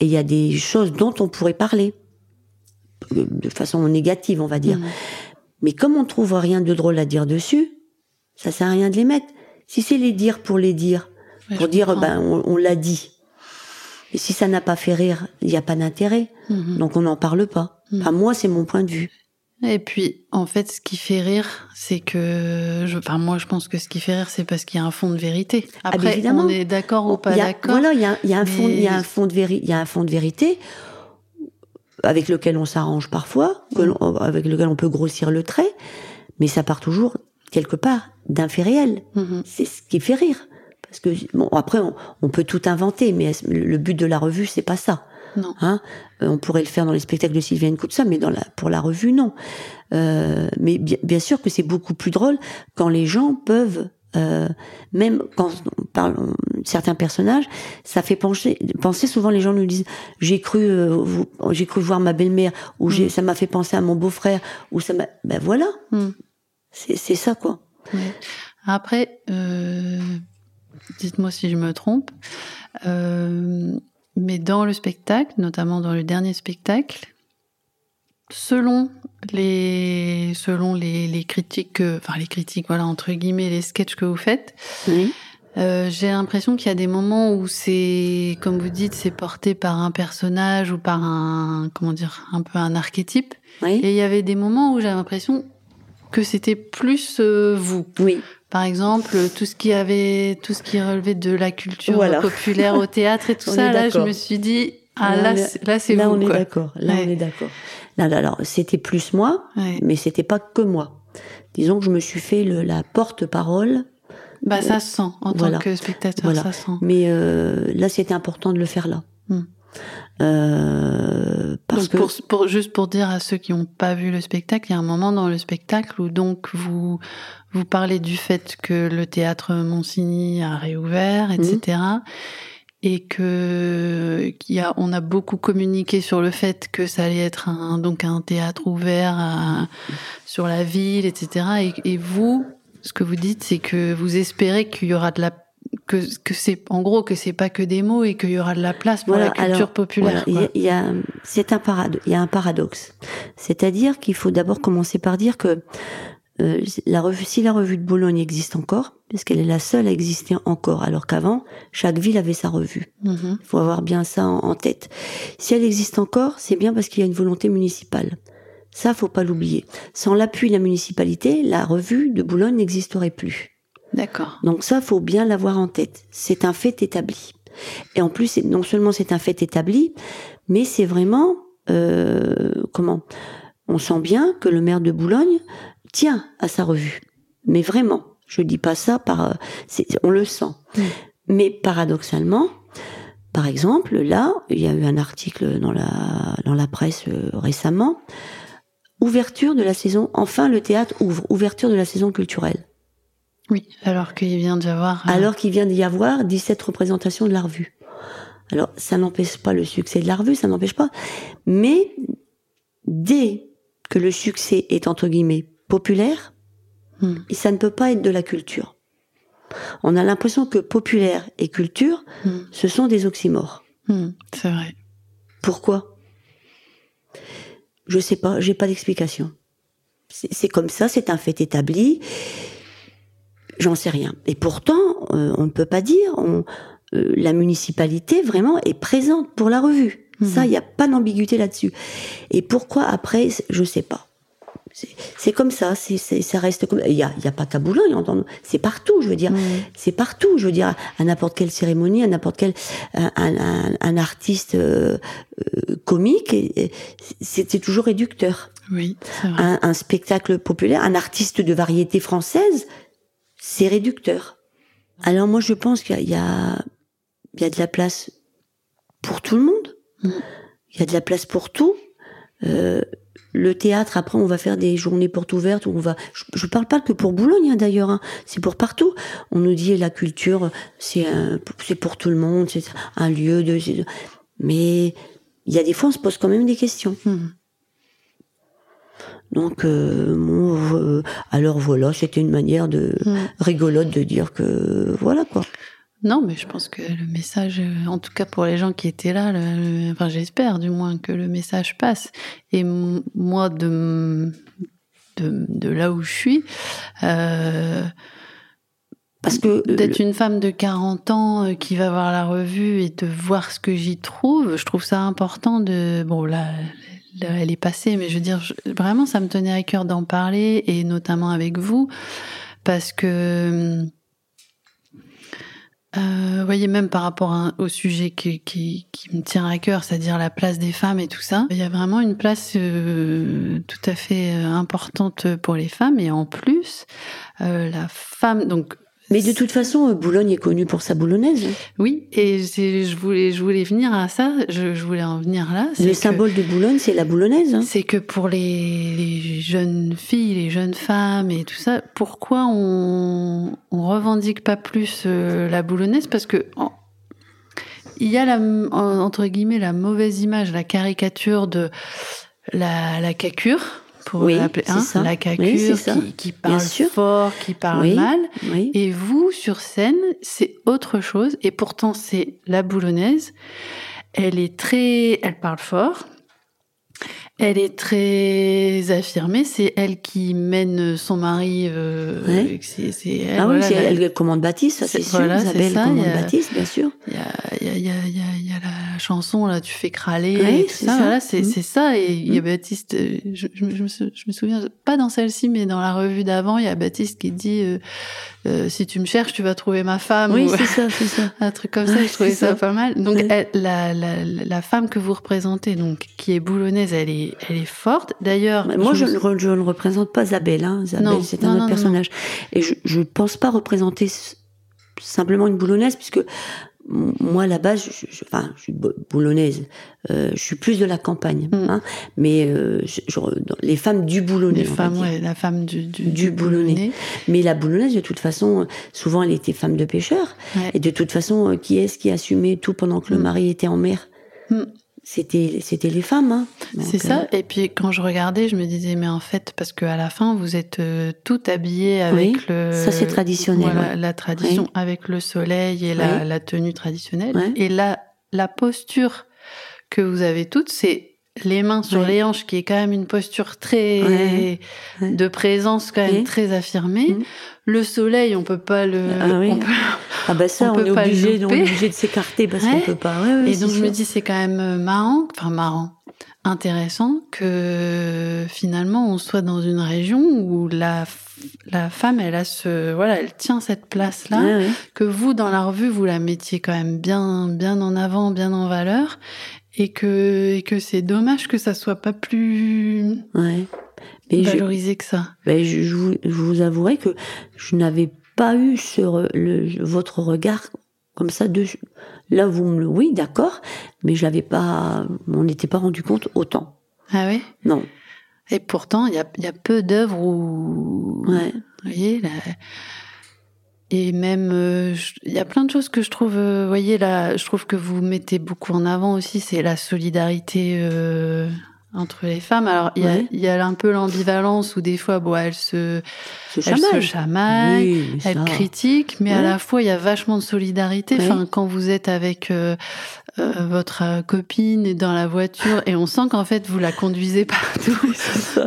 Et il y a des choses dont on pourrait parler de façon négative, on va dire. Mhm. Mais comme on trouve rien de drôle à dire dessus, ça sert à rien de les mettre. Si c'est les dire pour les dire, Ouais, pour dire comprends. ben on, on l'a dit. Et si ça n'a pas fait rire, il n'y a pas d'intérêt. Mhm. Donc on n'en parle pas. Mhm. Enfin, moi, c'est mon point de vue. Et puis, en fait, ce qui fait rire, c'est que, je, enfin, moi, je pense que ce qui fait rire, c'est parce qu'il y a un fond de vérité. Ah, Après, évidemment. on est d'accord ou pas d'accord. Voilà, il y a, il y a un fond, il y a mais- un fond de vérité, il y a un fond de vérité avec lequel on s'arrange parfois, que Mm. avec lequel on peut grossir le trait, mais ça part toujours quelque part d'un fait réel. Mhm. c'est ce qui fait rire. Parce que bon, après, on, on peut tout inventer, mais le but de la revue, c'est pas ça. Non. Hein? Euh, on pourrait le faire dans les spectacles de Sylviane Coutsa, mais dans la, pour la revue, non. Euh, mais bien, bien sûr que c'est beaucoup plus drôle quand les gens peuvent, euh, même quand on parle on- certains personnages, ça fait pencher, penser. Souvent, les gens nous disent j'ai cru, euh, j'ai cru voir ma belle-mère, ou Mm. ça m'a fait penser à mon beau-frère, ou ça m'a, ben voilà, Mm. c'est, ça quoi. Après, euh, dites-moi si je me trompe, mais dans le spectacle, notamment dans le dernier spectacle, selon les, selon les, les critiques, que- enfin les critiques, voilà entre guillemets, les sketchs que vous faites, Oui. Euh, J'ai l'impression qu'il y a des moments où c'est, comme vous dites, c'est porté par un personnage ou par un, comment dire, un peu un archétype. Oui. Et il y avait des moments où j'ai l'impression que c'était plus euh, vous. Oui. Par exemple, tout ce qui avait, tout ce qui relevait de la culture Voilà. populaire au théâtre et tout On ça, là, je me suis dit, ah Là, là, c'est- c'est Là, vous. on est d'accord. Là, Ouais. on est d'accord. Alors, c'était plus moi, Ouais. mais c'était pas que moi. Disons que je me suis fait le, la porte-parole, Bah, ça se sent en Voilà. tant que spectateur, Voilà. ça se sent. mais euh, là, c'était important de le faire là. Hmm. Euh, parce Donc, que pour, pour- juste pour dire à ceux qui n'ont pas vu le spectacle, il y a un moment dans le spectacle où donc vous vous parlez du fait que le théâtre Monsigny a réouvert, etc. Et que qu'il y a, on a beaucoup communiqué sur le fait que ça allait être un, donc un théâtre ouvert à- sur la ville, etc. Et, et vous, ce que vous dites, c'est que vous espérez qu'il y aura de la que, que c'est en gros que c'est pas que des mots et qu'il y aura de la place pour Voilà, la culture alors, populaire. Voilà, il y a- y a, c'est un parado- il y a un paradoxe. C'est-à-dire qu'il faut d'abord commencer par dire que euh, la revue, si la revue de Boulogne existe encore, parce qu'elle est la seule à exister encore, alors qu'avant, chaque ville avait sa revue. Mhm. Il faut avoir bien ça en, en tête. Si elle existe encore, c'est bien parce qu'il y a une volonté municipale. Ça, faut pas l'oublier. Sans l'appui de la municipalité, la revue de Boulogne n'existerait plus. D'accord. Donc ça, faut bien l'avoir en tête. C'est un fait établi. Et en plus, non seulement c'est un fait établi, mais c'est vraiment euh, comment? On sent bien que le maire de Boulogne tient à sa revue. Mais vraiment, je dis pas ça par, euh, on le sent. Mm. Mais paradoxalement, par exemple, là, il y a eu un article dans la dans la presse euh, récemment. Ouverture de la saison. Enfin, le théâtre ouvre. Ouverture de la saison culturelle. Oui, alors qu'il vient d'y avoir. euh, Alors qu'il vient d'y avoir 17 représentations de la revue. Alors, ça n'empêche pas le succès de la revue, ça n'empêche pas. Mais, dès que le succès est, entre guillemets, populaire, Hmm. ça ne peut pas être de la culture. On a l'impression que populaire et culture, Hmm. ce sont des oxymores. Hmm, c'est vrai. Pourquoi? Je sais pas, j'ai pas d'explication. C'est comme ça, c'est un fait établi. J'en sais rien. Et pourtant, euh, on ne peut pas dire, on, euh, la municipalité vraiment est présente pour la revue. Ça, il n'y a pas d'ambiguïté là-dessus. Et pourquoi après, je sais pas. C'est- comme ça, c'est ça reste comme. Il y a, il y a pas qu'à Boulogne, c'est partout, je veux dire. C'est partout, je veux dire, à n'importe quelle cérémonie, à n'importe quel un, un- un artiste euh, euh, comique, c'est toujours réducteur. Oui, vrai. Un, un spectacle populaire, un artiste de variété française, c'est réducteur. Alors moi, je pense qu'il y a, il y a il y a de la place pour tout le monde. Mm. Il y a de la place pour tout. Euh, le théâtre, après, on va faire des journées portes ouvertes où on va. Je, je parle pas que pour Boulogne hein, d'ailleurs. hein. C'est pour partout. On nous dit la culture, c'est un- c'est pour tout le monde, c'est un lieu de. Mais il y a des fois, on se pose quand même des questions. Hmm. Donc, euh, bon, euh, alors voilà, c'était une manière de Hmm. rigolote de dire que voilà quoi. Non, mais je pense que le message, euh, en tout cas pour les gens qui étaient là, le- le- enfin j'espère du moins que le message passe. Et moi, de, de, de là où je suis, euh, Parce que d'être une femme de 40 ans euh, qui va voir la revue et de voir ce que j'y trouve, je trouve ça important de... Bon, là, là, elle est passée, mais je veux dire, je- vraiment, ça me tenait à cœur d'en parler, et notamment avec vous, parce que... Euh, vous voyez, même par rapport au sujet qui, qui, qui me tient à cœur, c'est-à-dire la place des femmes et tout ça, il y a vraiment une place euh, tout à fait euh, importante pour les femmes. Et en plus, euh, la femme, donc mais de toute façon, euh, Boulogne est connue pour sa boulonnaise. hein. oui, et je voulais, je voulais venir à ça, je, je voulais en venir là. Le symbole de Boulogne, c'est la boulonnaise. hein. C'est que pour les, les jeunes filles, les jeunes femmes et tout ça, pourquoi on, on revendique pas plus euh, la boulonnaise? Parce que il y a la, en- entre guillemets la mauvaise image, la caricature de la, la cacure, pour Oui, l'appeler, hein, ça. la cacure qui, qui parle fort, qui parle Oui. mal. Et vous, sur scène, c'est autre chose. Et pourtant, c'est la boulonnaise. Elle est très, elle parle fort. Elle est très affirmée, c'est elle qui mène son mari. Euh, Ouais. c'est, c'est elle, ah oui, voilà, c'est elle, elle commande Baptiste, ça C'est- sûr. voilà, c'est Isabelle ça, commande a- Baptiste, bien sûr. Il y a, y, a, y, y, a, la chanson là, tu fais crâler Ouais, et tout c'est ça. ça. Voilà, c'est, Mhm. c'est ça. Et il y a Mhm. Baptiste. euh, Je, je, je me souviens pas dans celle-ci, mais dans la revue d'avant, il y a Baptiste qui dit euh, euh, si tu me cherches, tu vas trouver ma femme. Oui, ou c'est ça, c'est ça. un truc comme ça. Ouais, je trouvais ça. ça. pas mal. Donc Ouais. elle- la, la, la femme que vous représentez, donc qui est boulonnaise, elle est, elle est forte. D'ailleurs, Moi, je, me je ne représente pas Isabelle. Hein. Isabelle, Non, c'est non, un non, autre non, personnage. Et je ne pense pas représenter simplement une boulonnaise, puisque moi, base, je, je- enfin, je suis bo- boulonnaise. Euh, je suis plus de la campagne. Mm. Hein. Mais euh, je- les femmes du boulonnais. les femmes, ouais, la femme du, du, Du boulonnais. Mais la boulonnaise, de toute façon, souvent, elle était femme de pêcheur. Ouais. Et de toute façon, euh, qui est-ce qui assumait tout pendant que le Mm. mari était en mer? Mm. C'était, c'était les femmes. Hein. C'est euh, ça. Et puis quand je regardais, je me disais, mais en fait, parce qu'à la fin, vous êtes euh, tout habillé avec Oui, le. ça, c'est traditionnel, Voilà, ouais. la tradition Oui. avec le soleil et la, Oui. la tenue traditionnelle. Et la, la posture que vous avez toutes, c'est les mains sur les hanches, qui est quand même une posture très. De présence quand même très affirmée. Mhm. Le soleil, on peut pas le. Ah oui. on peut- Ah bah ça, On on, peut est pas obligé, on est obligé de s'écarter parce Ouais. qu'on peut pas. Ouais, ouais, Et donc je me dis c'est quand même euh, marrant, enfin marrant, intéressant que finalement on soit dans une région où la la femme elle a ce voilà elle tient cette place là que vous dans la revue vous la mettiez quand même bien bien en avant bien en valeur et que et que c'est dommage que ça soit pas plus ouais. Mais je, valorisé que ça. ben, je, je vous, je vous avouerai que je n'avais pas eu sur le, votre regard comme ça dessus. Là, vous me le, oui, d'accord, mais je l'avais pas, on n'était pas rendu compte autant. Ah oui. Non. Et pourtant il y a il y a peu d'œuvres où Ouais. Vous voyez, là. Et même, euh, je- il y a plein de choses que je trouve, euh, vous voyez, là, je trouve que vous mettez beaucoup en avant aussi, c'est la solidarité euh, entre les femmes. Alors, il y, a, Ouais. il y a un peu l'ambivalence où des fois, bon, elles se, elles se chamaille. chamaillent, Oui, elles critiquent, mais à la fois, il y a vachement de solidarité. Ouais. Enfin, quand vous êtes avec euh, euh, votre euh, copine dans la voiture, et on sent qu'en fait, vous la conduisez partout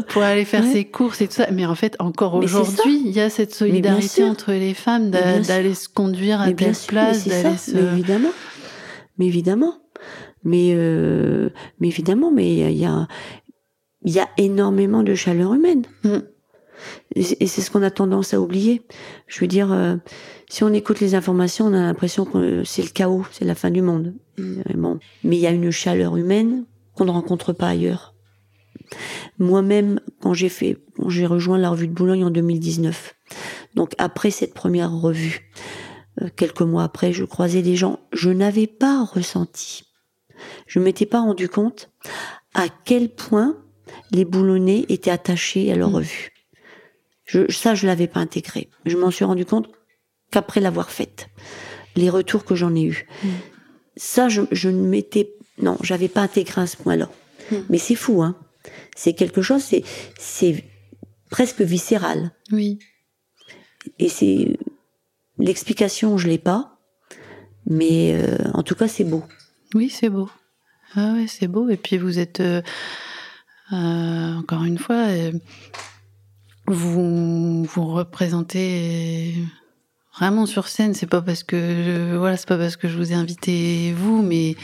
pour aller faire ses courses et tout ça. Mais en fait, encore aujourd'hui, il y a cette solidarité entre les femmes d'aller se conduire à Mais telle place, d'aller se. mais évidemment. Mais évidemment. Mais, euh, mais évidemment, mais il y a, il y a énormément de chaleur humaine. Mm. Et c'est ce qu'on a tendance à oublier. Je veux dire, euh, si on écoute les informations, on a l'impression que c'est le chaos, c'est la fin du monde. Bon. Mais il y a une chaleur humaine qu'on ne rencontre pas ailleurs. Moi-même, quand j'ai fait, quand j'ai rejoint la revue de Boulogne en 2019, donc après cette première revue, euh, quelques mois après, je croisais des gens, je n'avais pas ressenti, je m'étais pas rendu compte à quel point les boulonnais étaient attachés à leur Mm. revue. Je, ça, je l'avais pas intégré. Je m'en suis rendu compte qu'après l'avoir faite, les retours que j'en ai eus. Mm. Ça, je, je ne m'étais, non, j'avais pas intégré à ce point-là. Mm. Mais c'est fou, hein. C'est quelque chose, c'est, c'est presque viscéral. Oui. Et c'est l'explication, je l'ai pas, mais euh, en tout cas, c'est beau. Oui, c'est beau. Ah ouais, c'est beau. Et puis vous êtes, euh, euh, encore une fois, euh, vous vous représentez vraiment sur scène. C'est pas parce que je, voilà, c'est pas parce que je vous ai invité vous, mais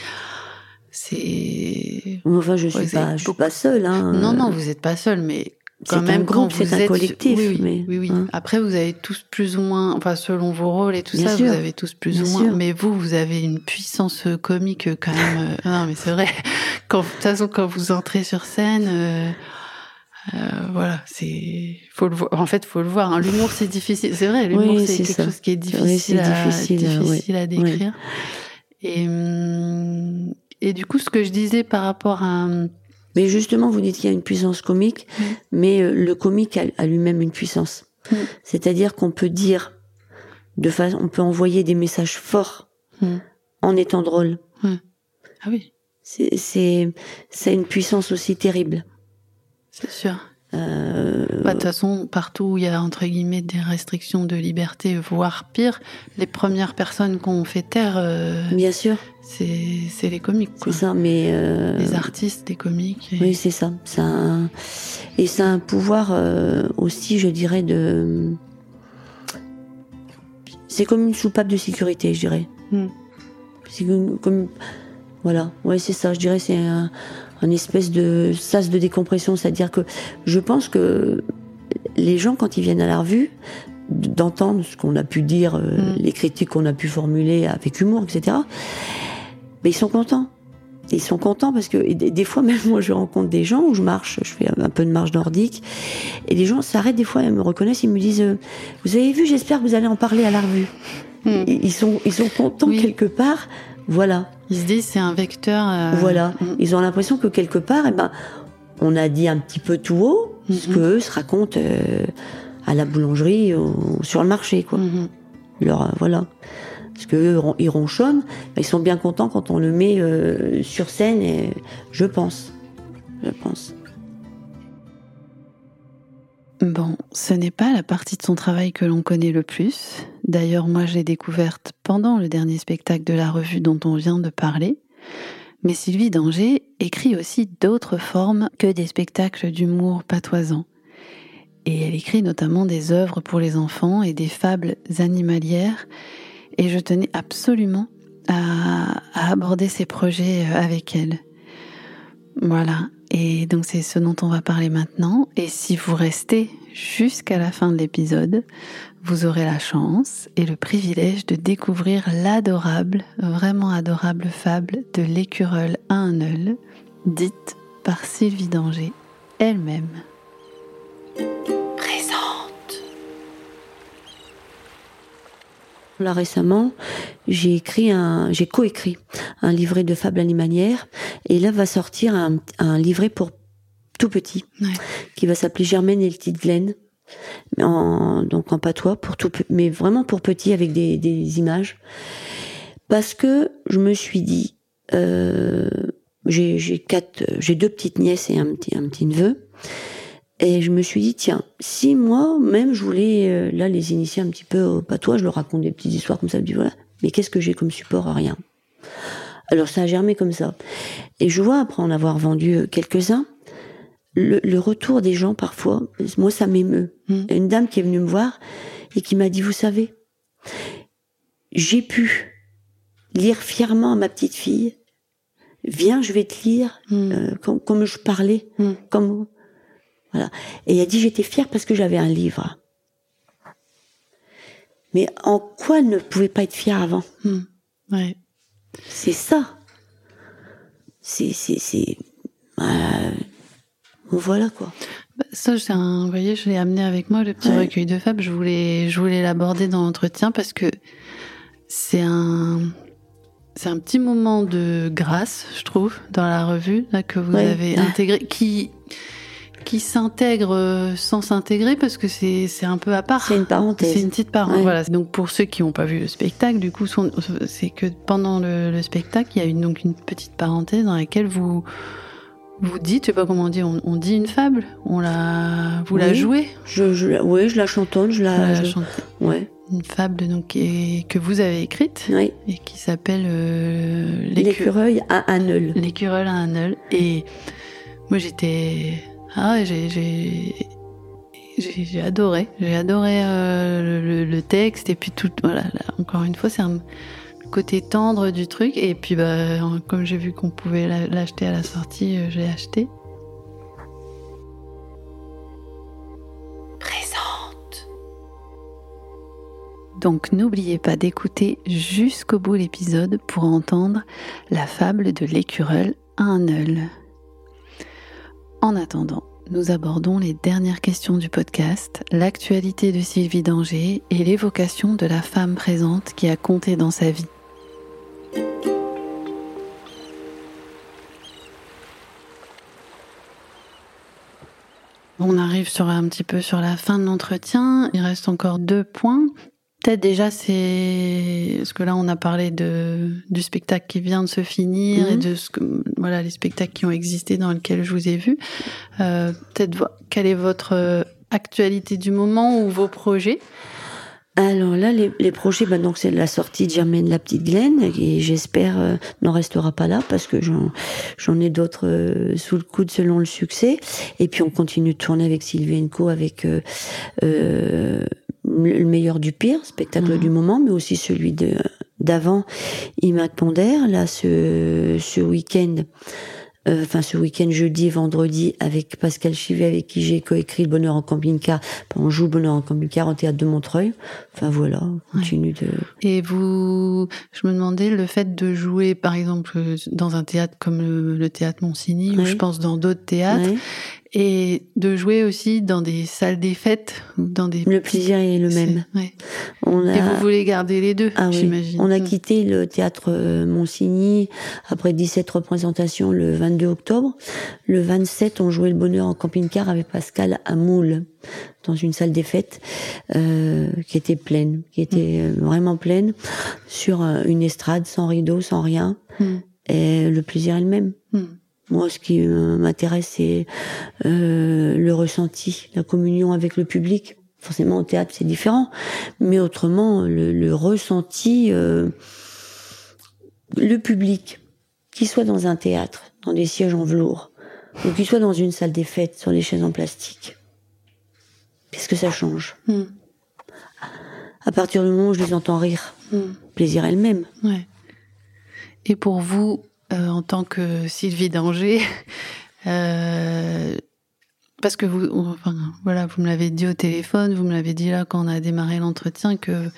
c'est Enfin, je suis Ouais, pas, je suis pas seule. Hein. non, non, vous n'êtes pas seul, mais quand même un groupe, quand vous c'est un êtes- collectif, Oui, oui, mais, oui, oui. hein. Après, vous avez tous plus ou moins, enfin selon vos rôles et tout Bien ça, sûr. vous avez tous plus Bien ou moins. sûr. Mais vous, vous avez une puissance euh, comique quand même. euh, non, mais c'est vrai. Quand, de toute façon, quand vous entrez sur scène. euh, euh, voilà, c'est faut le voir. En fait, faut le voir. hein. L'humour, c'est difficile. C'est vrai, l'humour, Oui, c'est quelque ça. chose qui est difficile, c'est à, difficile, euh, difficile à décrire. Et hum, et du coup, ce que je disais par rapport à hum, Mais justement, vous dites qu'il y a une puissance comique, Mm. mais euh, le comique a, a lui-même une puissance. Mm. C'est-à-dire qu'on peut dire, de façon, on peut envoyer des messages forts Mm. en étant drôle. ah oui, C'est, c'est, c'est une puissance aussi terrible. c'est sûr. Euh, Bah, De toute façon, partout où il y a entre guillemets des restrictions de liberté, voire pire, les premières personnes qu'on fait taire, euh, bien sûr, c'est les comiques. c'est ça, mais euh, Les artistes, les comiques. et- Oui, c'est ça. Un... Et c'est un pouvoir euh, aussi, je dirais, de. C'est comme une soupape de sécurité, je dirais. Mm. C'est comme, comme- Voilà, ouais, c'est ça. Je dirais c'est un, un espèce de sas de décompression. C'est-à-dire que je pense que les gens, quand ils viennent à la revue, d'entendre ce qu'on a pu dire, euh, Mm. les critiques qu'on a pu formuler avec humour, etc., mais ils sont contents. Ils sont contents parce que des, fois même moi je rencontre des gens où je marche, je fais un peu de marche nordique et les gens s'arrêtent des fois, ils me reconnaissent, ils me disent euh, vous avez vu, j'espère que vous allez en parler à la revue. Mm. Ils ils sont ils sont contents Oui. quelque part, voilà, Ils se disent c'est un vecteur. euh, voilà. mm. Ils ont l'impression que quelque part, eh ben on a dit un petit peu tout haut ce Mhm. que eux se racontent euh, à la boulangerie ou sur le marché quoi. Mhm. Leur, euh, voilà. Parce que ils ronchonnent, ils sont bien contents quand on le met sur scène, et je pense. Je pense. Bon, ce n'est pas la partie de son travail que l'on connaît le plus. D'ailleurs, moi, je l'ai découverte pendant le dernier spectacle de la revue dont on vient de parler. Mais Sylvie Danger écrit aussi d'autres formes que des spectacles d'humour patoisant. Et elle écrit notamment des œuvres pour les enfants et des fables animalières. Et je tenais absolument à, aborder ces projets euh, avec elle. Voilà. Et donc c'est ce dont on va parler maintenant. Et si vous restez jusqu'à la fin de l'épisode, vous aurez la chance et le privilège de découvrir l'adorable, vraiment adorable fable de l'écureuil à un œil, dite par Sylvie Danger elle-même. Présente. Là récemment, j'ai écrit un, j'ai coécrit un livret de fables animalières, et là va sortir un, un livret pour tout petit, Ouais. qui va s'appeler Germaine et le petite Glen, en, donc en patois pour tout, mais vraiment pour petit avec des, images, parce que je me suis dit, euh, j'ai deux petites nièces et un petit un petit neveu. Et je me suis dit, tiens, si moi, même, je voulais, euh, là, les initier un petit peu au patois, je leur raconte des petites histoires comme ça, je me dis, voilà, mais qu'est-ce que j'ai comme support Rien? Alors, ça a germé comme ça. Et je vois, après en avoir vendu euh, quelques-uns, le, le retour des gens, parfois, moi, ça m'émeut. Mm. Il y a une dame qui est venue me voir et qui m'a dit, vous savez, j'ai pu lire fièrement à ma petite fille, viens, je vais te lire, Mm. euh, comme, comme je parlais, Mm. comme voilà. Et elle a dit j'étais fière parce que j'avais un livre. Mais en quoi elle ne pouvait pas être fière avant? Ouais. C'est ça. C'est c'est c'est euh, voilà quoi. Bah, Ça, c'est un, vous voyez, je l'ai amené avec moi, le petit Ouais. recueil de fables. Je voulais, je voulais l'aborder dans l'entretien parce que c'est un, c'est un petit moment de grâce, je trouve, dans la revue, là, que vous Ouais. avez intégré, qui, qui s'intègre euh, sans s'intégrer parce que c'est, c'est un peu à part. C'est une parenthèse. C'est une petite parenthèse. Ouais. Voilà. Donc pour ceux qui n'ont pas vu le spectacle, du coup, c'est que pendant le, le spectacle, il y a une, donc une petite parenthèse dans laquelle vous vous dites, je sais pas comment on dit, on, on dit une fable, on la, vous la Oui. jouez, Je je la chantonne, je la la ouais. une fable donc que vous avez écrite Oui. et qui s'appelle euh, l'écu- L'écureuil à un œil. l'écureuil à un œil. Et moi j'étais, ah j'ai j'ai j'ai j'ai adoré, j'ai adoré euh, le, le texte et puis tout, voilà. là, encore une fois, c'est un côté tendre du truc et puis bah comme j'ai vu qu'on pouvait la- l'acheter à la sortie, euh, je l'ai acheté. Présente. Donc n'oubliez pas d'écouter jusqu'au bout l'épisode pour entendre la fable de l'écureuil à un œil. En attendant, nous abordons les dernières questions du podcast, l'actualité de Sylvie Danger et l'évocation de la femme présente qui a compté dans sa vie. On arrive sur un petit peu sur la fin de l'entretien. Il reste encore deux points. Peut-être déjà, c'est parce que là, on a parlé de du spectacle qui vient de se finir et Mhm. de ce que voilà les spectacles qui ont existé dans lesquels je vous ai vu. Euh, Peut-être quelle est votre euh, actualité du moment ou vos projets? Alors là, les, les projets, bah donc c'est la sortie de Germaine la petite Glaine, et j'espère euh, n'en restera pas là parce que j'en j'en ai d'autres euh, sous le coude selon le succès. Et puis on continue de tourner avec Sylvie Enco avec euh, euh, le meilleur du pire, spectacle Mhm. du moment, mais aussi celui de d'avant, Imad Ponder. Là, ce ce week-end. Euh, Enfin, ce week-end, jeudi, vendredi, avec Pascal Chivet, avec qui j'ai coécrit Le Bonheur en camping-car. On joue Bonheur en camping-car en théâtre de Montreuil. Enfin voilà, on continue de. Et vous, je me demandais le fait de jouer, par exemple, dans un théâtre comme le, le théâtre Monsigny, ou je pense dans d'autres théâtres, Ouais. Et de jouer aussi dans des salles des fêtes, dans des. Le plaisir est le même. Ouais. On a, Et vous voulez garder les deux, ah oui, j'imagine. on a Mm. quitté le théâtre euh, Monsigny après 17 représentations le 22 octobre. Le 27, on jouait le bonheur en camping-car avec Pascal à Moule, dans une salle des fêtes euh, qui était pleine, qui était euh, vraiment pleine, sur euh, une estrade, sans rideau, sans rien. Mm. Et le plaisir est le même. Mm. Moi, ce qui euh, m'intéresse, c'est euh, le ressenti, la communion avec le public. Forcément, au théâtre, c'est différent. Mais autrement, le, le ressenti, euh, le public, qu'il soit dans un théâtre, dans des sièges en velours, ou qu'il soit dans une salle des fêtes, sur les chaises en plastique, qu'est-ce que ça change? Mm. À partir du moment où je les entends rire, Mm. plaisir est le même. Ouais. Et pour vous, euh, en tant que Sylvie Danger, euh, parce que vous, enfin, voilà, vous me l'avez dit au téléphone, vous me l'avez dit là quand on a démarré l'entretien que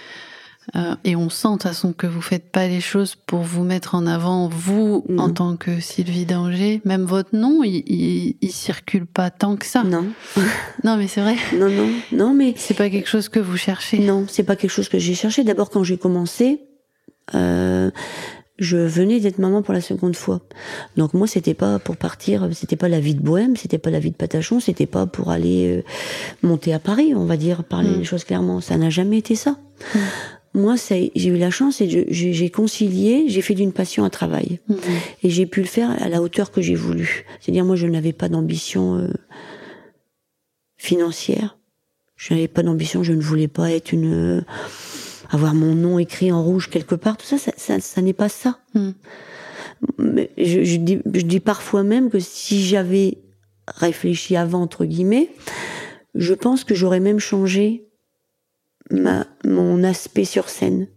euh, et on sent de toute façon que vous faites pas les choses pour vous mettre en avant vous Non. en tant que Sylvie Danger. Même votre nom, il, il, il circule pas tant que ça. Non, Non, mais c'est vrai. non, non, non, mais C'est pas quelque chose que vous cherchez. Non, c'est pas quelque chose que j'ai cherché. D'abord, quand j'ai commencé, euh, je venais d'être maman pour la seconde fois. Donc moi, c'était pas pour partir, c'était pas la vie de bohème, c'était pas la vie de patachon, c'était pas pour aller euh, monter à Paris, on va dire, parler Mm. les choses clairement. Ça n'a jamais été ça. Mm. Moi, j'ai eu la chance et j'ai concilié, j'ai fait d'une passion un travail. Mhm. Et j'ai pu le faire à la hauteur que j'ai voulu. C'est-à-dire, moi, je n'avais pas d'ambition euh, financière. Je n'avais pas d'ambition, je ne voulais pas être une... euh, avoir mon nom écrit en rouge quelque part. Tout ça, ça, ça, ça n'est pas ça. Mm. Mais je, je dis, je dis parfois même que si j'avais réfléchi avant, entre guillemets, je pense que j'aurais même changé ma, mon aspect sur scène.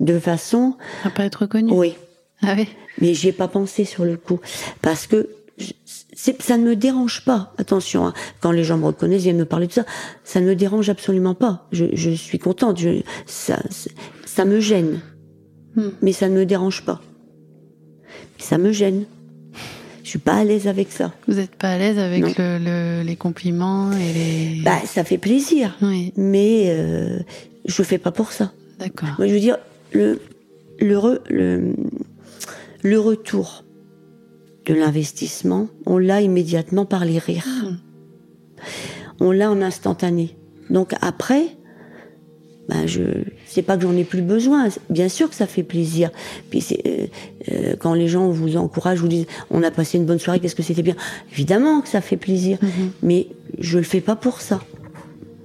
De façon... À pas être reconnu. Oui, Ah oui. mais j'y ai pas pensé sur le coup parce que ça ne me dérange pas. Attention, hein, quand les gens me reconnaissent, viennent me parler de ça, ça ne me dérange absolument pas. Je, je suis contente. Je, ça, me gêne, Hmm. mais ça ne me dérange pas. Ça me gêne. Je suis pas à l'aise avec ça. Vous n'êtes pas à l'aise avec Non. le, le- les compliments et les. Bah, ça fait plaisir, oui, mais euh, je fais pas pour ça. d'accord. Moi, je veux dire, le, le, re- le, le retour de l'investissement, on l'a immédiatement par les rires. On l'a en instantané. Donc après, ben je c'est pas que j'en ai plus besoin. Bien sûr que ça fait plaisir. Puis c'est euh, euh, quand les gens vous encouragent, vous disent on a passé une bonne soirée, qu'est-ce que c'était bien? Évidemment que ça fait plaisir, Mhm. mais je le fais pas pour ça.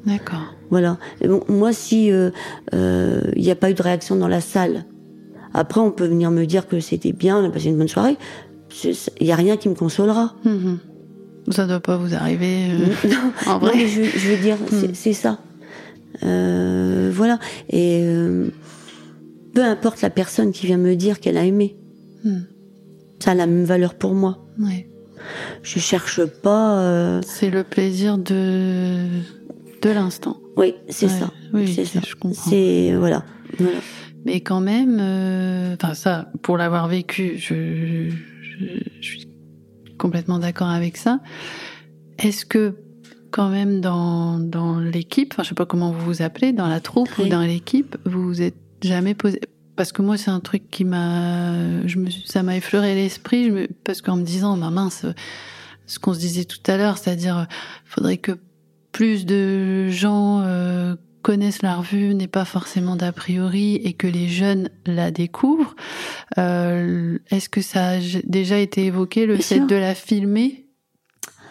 D'accord. Voilà. Bon, moi, si il n'y a pas eu de réaction dans la salle, après, on peut venir me dire que c'était bien, on a passé une bonne soirée. Il n'y a rien qui me consolera. Mhm. Ça doit pas vous arriver. euh, en Non, vrai. mais je, je veux dire, c'est- Mm. c'est ça. Euh, voilà. Et euh, peu importe la personne qui vient me dire qu'elle a aimé, Mm. ça a la même valeur pour moi. Ouais. Je cherche pas. C'est le plaisir de de l'instant. Oui, c'est Ouais, ça. Oui, c'est ça. je comprends. C'est voilà. voilà. Mais quand même, enfin ça, pour l'avoir vécu, je, je, suis complètement d'accord avec ça. Est-ce que quand même dans, dans l'équipe, enfin je sais pas comment vous vous appelez, dans la troupe ou dans l'équipe, vous vous êtes jamais posé parce que moi c'est un truc qui m'a, je me, suis- ça m'a effleuré l'esprit, me- parce qu'en me disant, ma mince, ce qu'on se disait tout à l'heure, c'est-à-dire, faudrait que plus de gens euh, connaissent la revue n'aient pas forcément d'a priori et que les jeunes la découvrent. Euh, Est-ce que ça a déjà été évoqué le Bien fait sûr. de la filmer,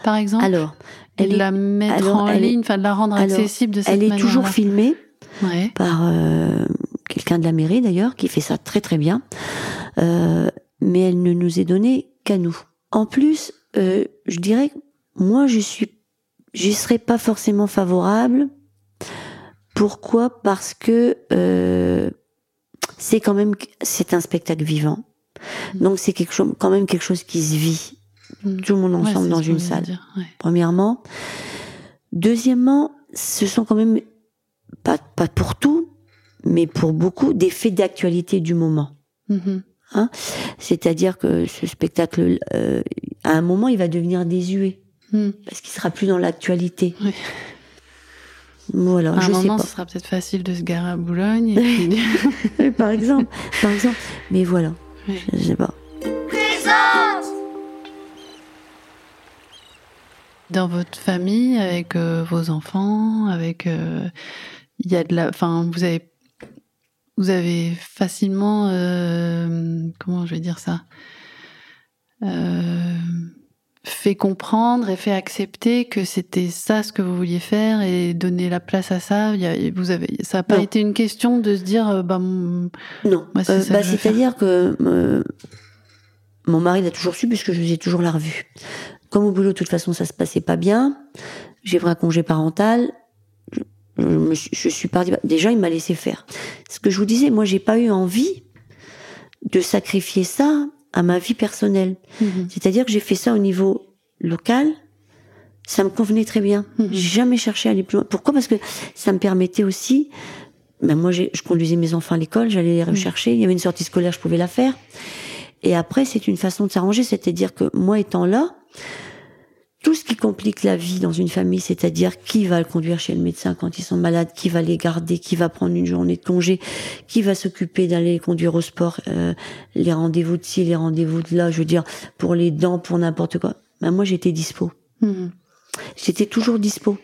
par exemple, Alors, et elle de est, la mettre alors, en ligne, enfin de la rendre alors, accessible de cette elle est toujours filmée Ouais. par euh, quelqu'un de la mairie d'ailleurs, qui fait ça très très bien. Euh, mais elle ne nous est donnée qu'à nous. En plus, je dirais, moi, je suis, j'y serais pas forcément favorable. Pourquoi? Parce que euh, c'est quand même, c'est un spectacle vivant. Mm. Donc c'est quelque chose, quand même quelque chose qui se vit Mm. tout le monde ensemble dans une salle dire, ouais. premièrement. Deuxièmement, ce sont quand même, pas, pas pour tout, mais pour beaucoup, des faits d'actualité du moment. Mhm. C'est-à-dire que ce spectacle, euh, à un moment, il va devenir désuet, Mm. parce qu'il sera plus dans l'actualité. Oui. Voilà, À un je sais moment, pas. ce sera peut-être facile de se garer à Boulogne. Et puis... par exemple, par exemple. Mais voilà, je sais pas. Présente Dans votre famille, avec euh, vos enfants, avec euh, il y a de la, enfin vous avez vous avez facilement euh, comment je vais dire ça? Euh, fait comprendre et fait accepter que c'était ça ce que vous vouliez faire et donner la place à ça. Il y a, vous avez ça a pas Non. été une question de se dire euh, bah mon- Non, c'est Euh, bah, c'est-à-dire que euh, mon mari l'a toujours su puisque je faisais toujours la revue. Comme au boulot, de toute façon, ça se passait pas bien. J'ai pris un congé parental. Je, je me suis, je suis partie. Déjà, il m'a laissé faire. Ce que je vous disais, moi, j'ai pas eu envie de sacrifier ça à ma vie personnelle. Mhm. C'est-à-dire que j'ai fait ça au niveau local. Ça me convenait très bien. Mhm. J'ai jamais cherché à aller plus loin. Pourquoi? Parce que ça me permettait aussi. Ben moi, je conduisais mes enfants à l'école, j'allais les rechercher. Il y avait une sortie scolaire, je pouvais la faire. Et après, c'est une façon de s'arranger. C'est-à-dire que moi étant là, tout ce qui complique la vie dans une famille, c'est-à-dire qui va le conduire chez le médecin quand ils sont malades, qui va les garder, qui va prendre une journée de congé, qui va s'occuper d'aller les conduire au sport, euh, les rendez-vous de ci, les rendez-vous de là, je veux dire, pour les dents, pour n'importe quoi. Ben moi, j'étais dispo. Mhm. J'étais toujours dispo.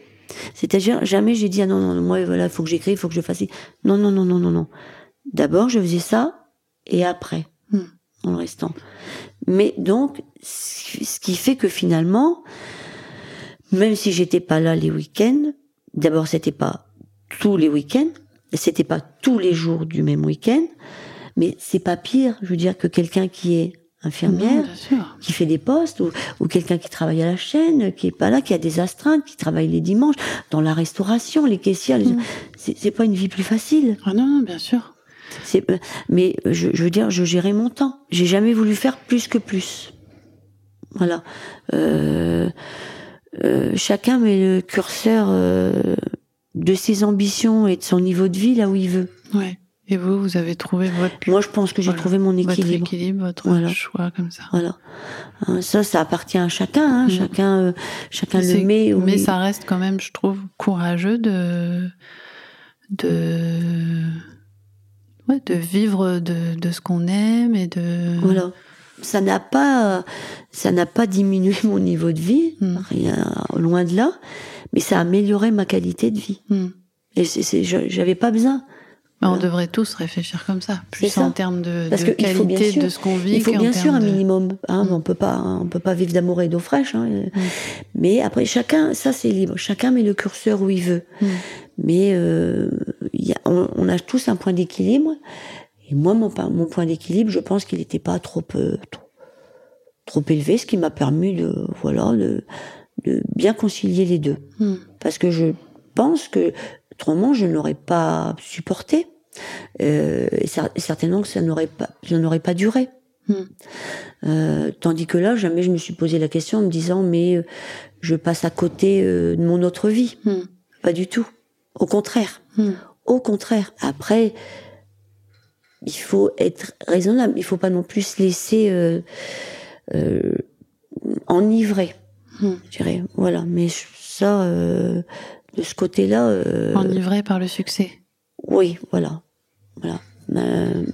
C'est-à-dire, jamais j'ai dit, ah non, non, moi, voilà, il faut que j'écrive, il faut que je fasse. Non, non, non, non, non, non. D'abord, je faisais ça, et après. En le restant. Mais donc, ce qui fait que finalement, même si j'étais pas là les week-ends, d'abord, c'était pas tous les week-ends, c'était pas tous les jours du même week-end, mais c'est pas pire, je veux dire, que quelqu'un qui est infirmière, qui fait des postes ou, ou quelqu'un qui travaille à la chaîne, qui est pas là, qui a des astreintes, qui travaille les dimanches, dans la restauration, les caissières, les... Mm. c'est c'est pas une vie plus facile. Ah non, non, bien sûr. Mais je, je veux dire, je gérais mon temps. J'ai jamais voulu faire plus que plus. Voilà. Euh, euh, chacun met le curseur euh, de ses ambitions et de son niveau de vie là où il veut. Ouais. Et vous, vous avez trouvé votre Moi, je pense que j'ai Voilà. trouvé mon votre équilibre. équilibre, votre Voilà. choix comme ça. Voilà. Hein, Ça, ça appartient à chacun. Hein. Mm. Chacun, euh, chacun le met. mais ça reste quand même, je trouve, courageux de de ouais, de vivre de, de ce qu'on aime et de Voilà. Ça n'a pas, ça n'a pas diminué mon niveau de vie, Mm. rien, loin de là, mais ça a amélioré ma qualité de vie. Hmm. Et c'est, j'avais pas besoin. Mais on devrait tous réfléchir comme ça, plus ça. en termes de, Parce de qualité sûr- de ce qu'on vit. Il faut bien sûr un de- minimum. Hein, Mm. On peut pas, on peut pas vivre d'amour et d'eau fraîche. Hein, Mais après, chacun, ça c'est libre. Chacun met le curseur où il veut. Mais euh, il y a, on, on a tous un point d'équilibre. Et moi, mon, point d'équilibre, je pense qu'il n'était pas trop, euh, trop, trop élevé, ce qui m'a permis de, voilà, de, de bien concilier les deux. Hmm. Parce que je pense que autrement, je n'aurais pas supporté. Euh, et cer- certainement que ça n'aurait pas, ça n'aurait pas duré. Hmm. Euh, tandis que là, jamais je me suis posé la question en me disant, mais euh, je passe à côté euh, de mon autre vie. Hmm. Pas du tout. Au contraire. Hmm. Au contraire. Après, il faut être raisonnable. Il faut pas non plus se laisser euh, euh, enivrer. Hmm. Je dirais. Voilà. Mais ça, euh, de ce côté-là, euh, Enivré par le succès. oui, voilà, voilà. Euh,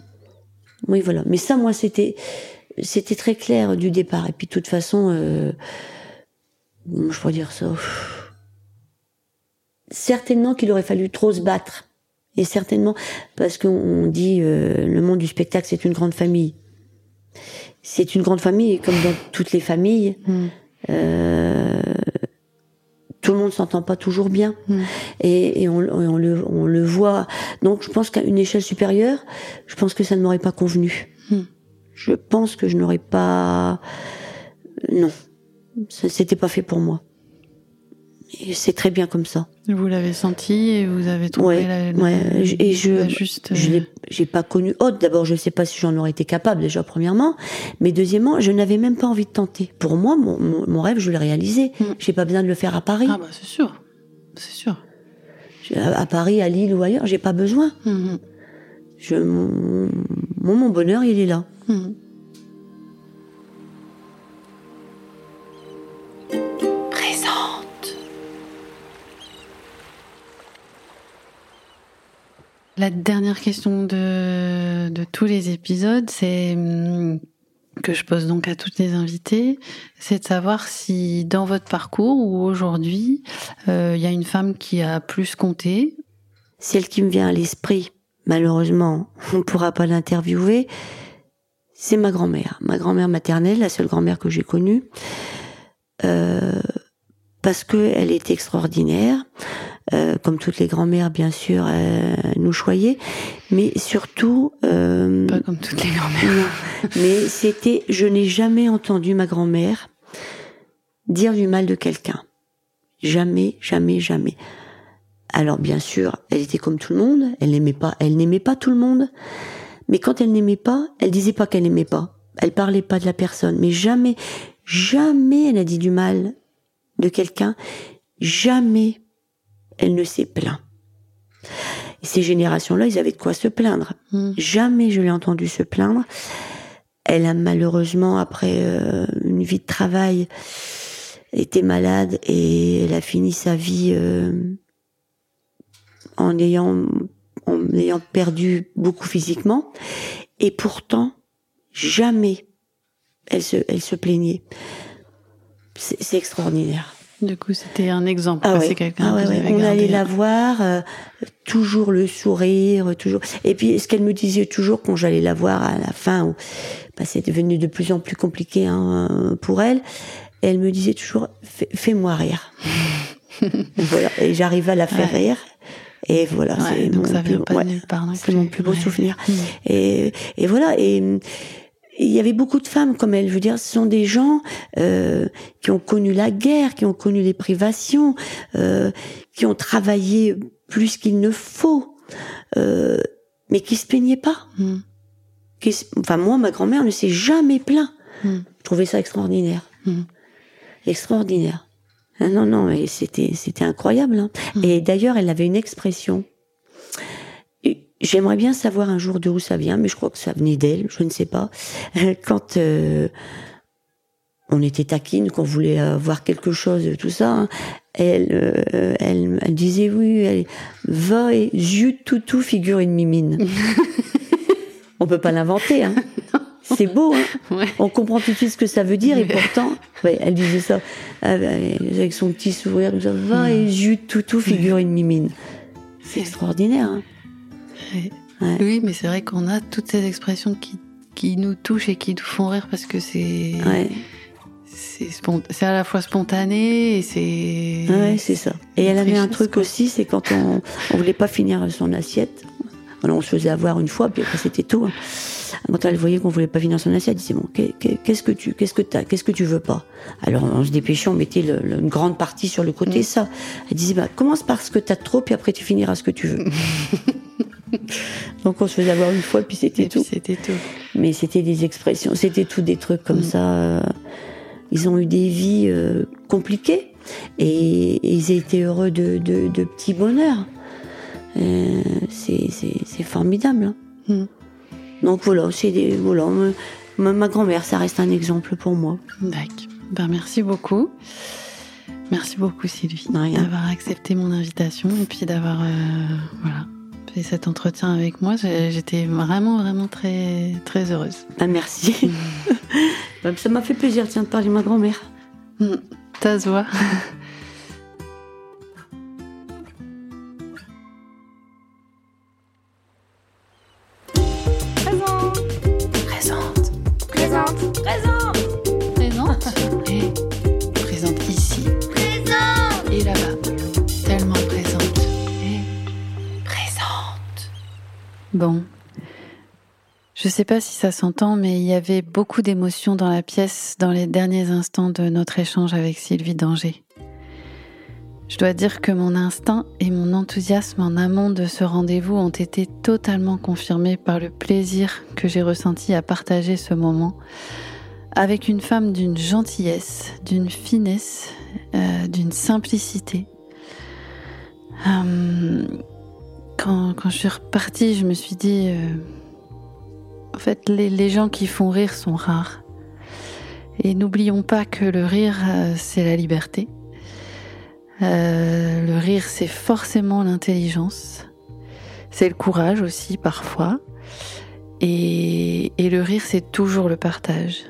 oui, voilà. Mais ça, moi, c'était, c'était très clair du départ. Et puis, de toute façon, euh, je pourrais dire ça? Certainement qu'il aurait fallu trop se battre. Et certainement, parce qu'on dit euh, le monde du spectacle, c'est une grande famille. C'est une grande famille, et comme dans toutes les familles, Mm. euh, tout le monde s'entend pas toujours bien. Mm. Et, et on, on le, on le voit. Donc je pense qu'à une échelle supérieure, je pense que ça ne m'aurait pas convenu. Mm. Je pense que je n'aurais pas... Non, c'était pas fait pour moi. Et c'est très bien comme ça. Vous l'avez senti et vous avez trouvé Ouais, la, la- ouais, je- et je- juste. Je euh, j'ai pas connu autre. D'abord, je sais pas si j'en aurais été capable déjà premièrement, mais deuxièmement, je n'avais même pas envie de tenter. Pour moi, mon, mon, mon rêve, je l'ai réalisé. Mm. J'ai pas besoin de le faire à Paris, Ah bah c'est sûr, c'est sûr. à, à Paris, à Lille ou ailleurs. J'ai pas besoin. Mhm. Je, mon, mon, bonheur, il est là. Mhm. La dernière question de, tous les épisodes, c'est hum, que je pose donc à toutes les invités, c'est de savoir si dans votre parcours ou aujourd'hui, euh, il y a une femme qui a plus compté. Celle qui me vient à l'esprit, malheureusement, on ne pourra pas l'interviewer, c'est ma grand-mère. Ma grand-mère maternelle, la seule grand-mère que j'ai connue. Euh, parce que elle était extraordinaire, euh, comme toutes les grand-mères, bien sûr, euh, nous choyaient, mais surtout, euh, Pas comme toutes les grand-mères. non. mais c'était, je n'ai jamais entendu ma grand-mère dire du mal de quelqu'un. Jamais, jamais, jamais. Alors bien sûr, elle était comme tout le monde, elle n'aimait pas, elle n'aimait pas tout le monde, mais quand elle n'aimait pas, elle disait pas qu'elle n'aimait pas. Elle parlait pas de la personne, mais jamais, jamais elle a dit du mal de quelqu'un, jamais elle ne s'est plaint. Et ces générations-là, ils avaient de quoi se plaindre. Mhm. Jamais je l'ai entendu se plaindre. Elle a malheureusement, après euh, une vie de travail, été malade et elle a fini sa vie euh, en ayant en ayant perdu beaucoup physiquement. Et pourtant, jamais elle se, elle se plaignait. C'est extraordinaire. Du coup, c'était un exemple. Ah ouais. C'est quelqu'un Ah ouais, On allait la voir, euh, toujours le sourire, toujours. Et puis, ce qu'elle me disait toujours quand j'allais la voir à la fin, où bah, c'était devenu de plus en plus compliqué hein, pour elle, elle me disait toujours Fais- fais-moi rire. voilà. Et j'arrivais à la faire Ouais. rire. Et voilà, c'est mon plus- ouais, c'est mon beau Ouais. souvenir. Mm. Et, et voilà. Et il y avait beaucoup de femmes comme elle. Je veux dire, ce sont des gens euh, qui ont connu la guerre, qui ont connu les privations, euh, qui ont travaillé plus qu'il ne faut, euh, mais qui se plaignaient pas. Mm. Qui se- enfin, moi, ma grand-mère ne s'est jamais plaint. Mm. Je trouvais ça extraordinaire. Mm. Extraordinaire. Ah non, non, et c'était, c'était incroyable. hein. Mm. Et d'ailleurs, elle avait une expression. J'aimerais bien savoir un jour d'où ça vient, mais je crois que ça venait d'elle, je ne sais pas. Quand euh, on était taquine, qu'on voulait avoir quelque chose, tout ça, hein, elle, euh, elle, elle disait oui, elle, va et zut toutou figure une mimine. on peut pas l'inventer, hein. C'est beau, hein. Ouais. On comprend tout de suite ce que ça veut dire, et pourtant, ouais, elle disait ça euh, avec son petit sourire, comme ça, va et zut toutou figure une mimine. C'est extraordinaire, hein. Ouais. Ouais. Oui, mais c'est vrai qu'on a toutes ces expressions qui, qui nous touchent et qui nous font rire parce que c'est Ouais, c'est à la fois spontané et c'est ouais, c'est ça. Et elle avait un truc quoi. aussi, c'est quand on, on voulait pas finir son assiette. Alors on se faisait avoir une fois, puis après c'était tout. hein. Quand elle voyait qu'on voulait pas finir son assiette, elle disait bon, qu'est- qu'est- qu'est-ce que tu, qu'est-ce que t'as, qu'est-ce que tu veux pas? Alors on se dépêchait, on mettait le- le- une grande partie sur le côté. Mm. Ça, elle disait bah commence par ce que t'as trop, puis après tu finiras ce que tu veux. Donc on se faisait avoir une fois, puis c'était tout. c'était tout. Mais c'était des expressions, c'était tout des trucs comme Mm. ça. euh, Ils ont eu des vies euh, compliquées et, et ils étaient heureux de, de, de petits bonheurs. Euh, c'est formidable. hein. Mm. Donc voilà, c'est des voilà. Ma, ma grand-mère, ça reste un exemple pour moi. D'accord. Ben, merci beaucoup. Merci beaucoup Sylvie d'avoir accepté mon invitation et puis d'avoir euh, voilà, fait cet entretien avec moi. J'étais vraiment vraiment très très heureuse. Ah, merci. Ça m'a fait plaisir tiens, de parler de ma grand-mère. Mm. Ça se voit. Bon. Je sais pas si ça s'entend, mais il y avait beaucoup d'émotions dans la pièce dans les derniers instants de notre échange avec Sylvie Danger. Je dois dire que mon instinct et mon enthousiasme en amont de ce rendez-vous ont été totalement confirmés par le plaisir que j'ai ressenti à partager ce moment avec une femme d'une gentillesse, d'une finesse, euh, d'une simplicité. Euh, quand, je suis repartie, je me suis dit, euh, en fait, les, gens qui font rire sont rares. Et n'oublions pas que le rire, euh, c'est la liberté. Euh, le rire, c'est forcément l'intelligence. C'est le courage aussi, parfois. Et, le rire, c'est toujours le partage.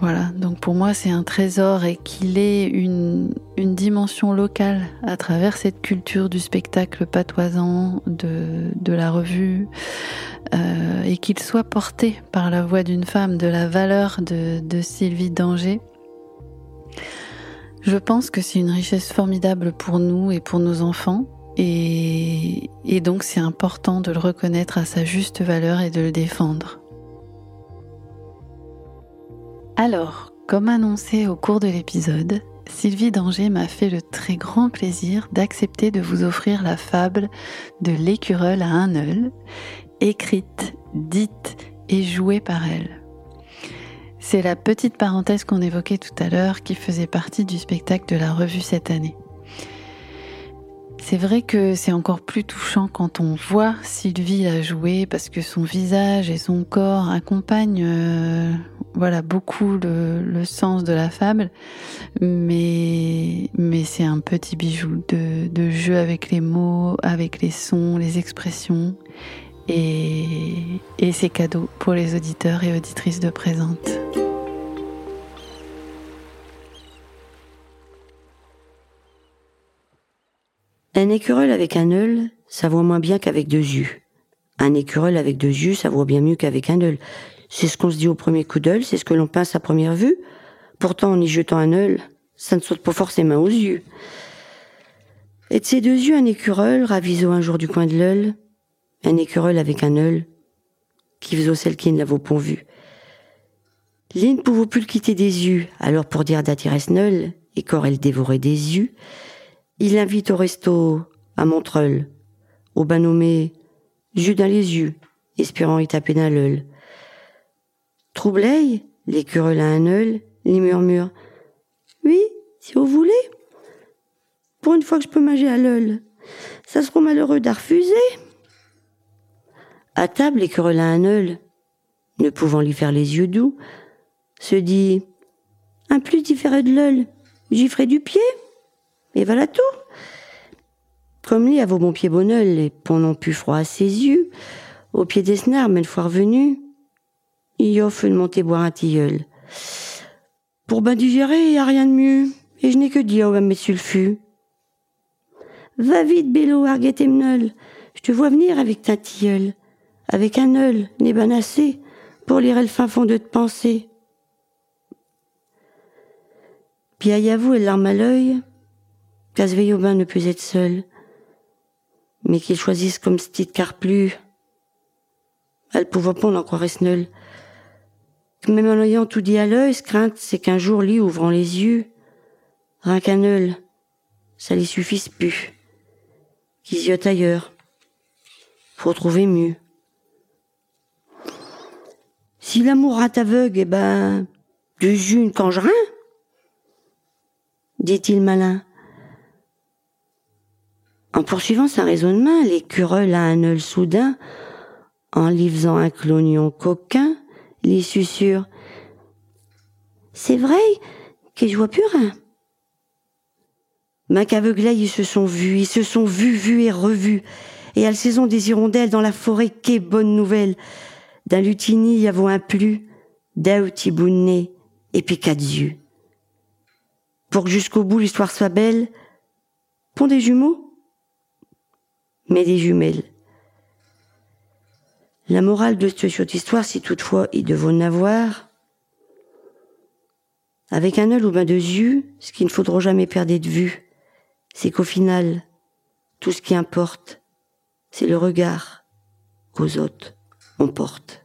Voilà, donc pour moi, c'est un trésor et qu'il ait une, dimension locale à travers cette culture du spectacle patoisant, de, la revue, euh, et qu'il soit porté par la voix d'une femme de la valeur de, Sylvie Danger. Je pense que c'est une richesse formidable pour nous et pour nos enfants. Et donc c'est important de le reconnaître à sa juste valeur et de le défendre. Alors, comme annoncé au cours de l'épisode, Sylvie Danger m'a fait le très grand plaisir d'accepter de vous offrir la fable de l'écureuil à un œil, écrite, dite et jouée par elle. C'est la petite parenthèse qu'on évoquait tout à l'heure qui faisait partie du spectacle de la revue cette année. C'est vrai que c'est encore plus touchant quand on voit Sylvie la jouer parce que son visage et son corps accompagnent euh, voilà beaucoup le, sens de la fable, mais mais c'est un petit bijou de, de jeu avec les mots, avec les sons, les expressions et, et c'est cadeau pour les auditeurs et auditrices de présente. Un écureuil avec un œil, ça voit moins bien qu'avec deux yeux. Un écureuil avec deux yeux, ça voit bien mieux qu'avec un œil. C'est ce qu'on se dit au premier coup d'œil, c'est ce que l'on pense à première vue. Pourtant, en y jetant un œil, ça ne saute pas forcément aux yeux. Et de ces deux yeux, un écureuil raviso un jour du coin de l'œil, un écureuil avec un œil, qui faisait celle qui ne l'avait pas vu. L'île ne pouvait plus le quitter des yeux, alors pour dire d'attirer Snull, et quand elle dévorait des yeux, il l'invite au resto à Montreuil, au bain nommé Jus dans les yeux, espérant y taper dans l'œil. Troublé, l'écureuil à un œil, il murmure Oui, si vous voulez. Pour une fois que je peux manger à l'œil, ça sera malheureux d'à refuser. À table, l'écureuil à un œil, ne pouvant lui faire les yeux doux, se dit Un plus différé de l'œil, j'y ferai du pied. Et voilà tout. Comme à vos bons pieds bonheur, les ponts n'ont plus froid à ses yeux, au pied des snars, mais le fois revenu, il offre de monter boire un tilleul. Pour ben digérer, y a rien de mieux, et je n'ai que dire au mes sulfus. Va vite, Bélo, arguette Emnol, je te vois venir avec ta tilleul, avec un œil, n'est ben assez, pour lire le fin fond de te penser. Puis à vous, elle larme à l'œil, bain ne peut être seul, mais qu'il choisisse comme petite car plus. Elle pouvait pas en croire Snull. Même en ayant tout dit à l'œil, ce crainte, c'est qu'un jour, lui, ouvrant les yeux, rien ça lui suffise plus. Qu'ils y ailleurs. Faut trouver mieux. Si l'amour rate aveugle, eh ben, de une cangerin, dit-il malin. En poursuivant sa raisonnement, l'écureuil a un œil soudain, en lui un clognon coquin, les susurre. C'est vrai que je vois plus rien. Mac aveuglé, ils se sont vus, ils se sont vus, vus et revus. Et à la saison des hirondelles dans la forêt, quelle bonne nouvelle. D'un lutini y avons un plus, d'outi bounné, et yeux. Pour que jusqu'au bout l'histoire soit belle, pont des jumeaux, mais des jumelles. La morale de cette histoire, si toutefois il devait en avoir, avec un œil ou bien deux yeux, ce qu'il ne faudra jamais perdre de vue, c'est qu'au final, tout ce qui importe, c'est le regard qu'aux autres on porte.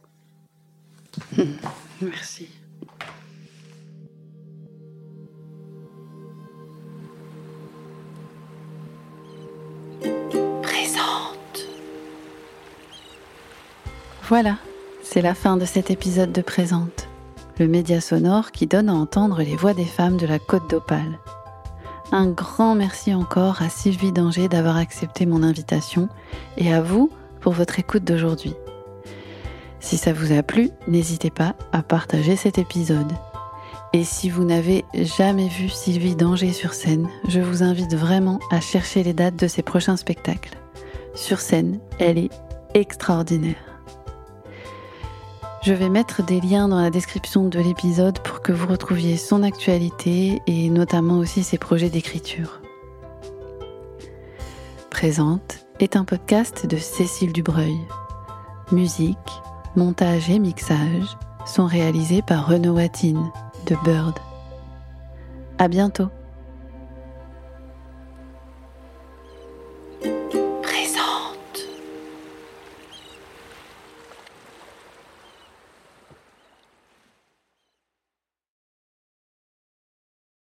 Merci. Voilà, c'est la fin de cet épisode de Présente, le média sonore qui donne à entendre les voix des femmes de la Côte d'Opale. Un grand merci encore à Sylvie Danger d'avoir accepté mon invitation et à vous pour votre écoute d'aujourd'hui. Si ça vous a plu, n'hésitez pas à partager cet épisode. Et si vous n'avez jamais vu Sylvie Danger sur scène, je vous invite vraiment à chercher les dates de ses prochains spectacles. Sur scène, elle est extraordinaire. Je vais mettre des liens dans la description de l'épisode pour que vous retrouviez son actualité et notamment aussi ses projets d'écriture. Présente est un podcast de Cécile Dubreuil. Musique, montage et mixage sont réalisés par Renaud Watine de Bird. À bientôt!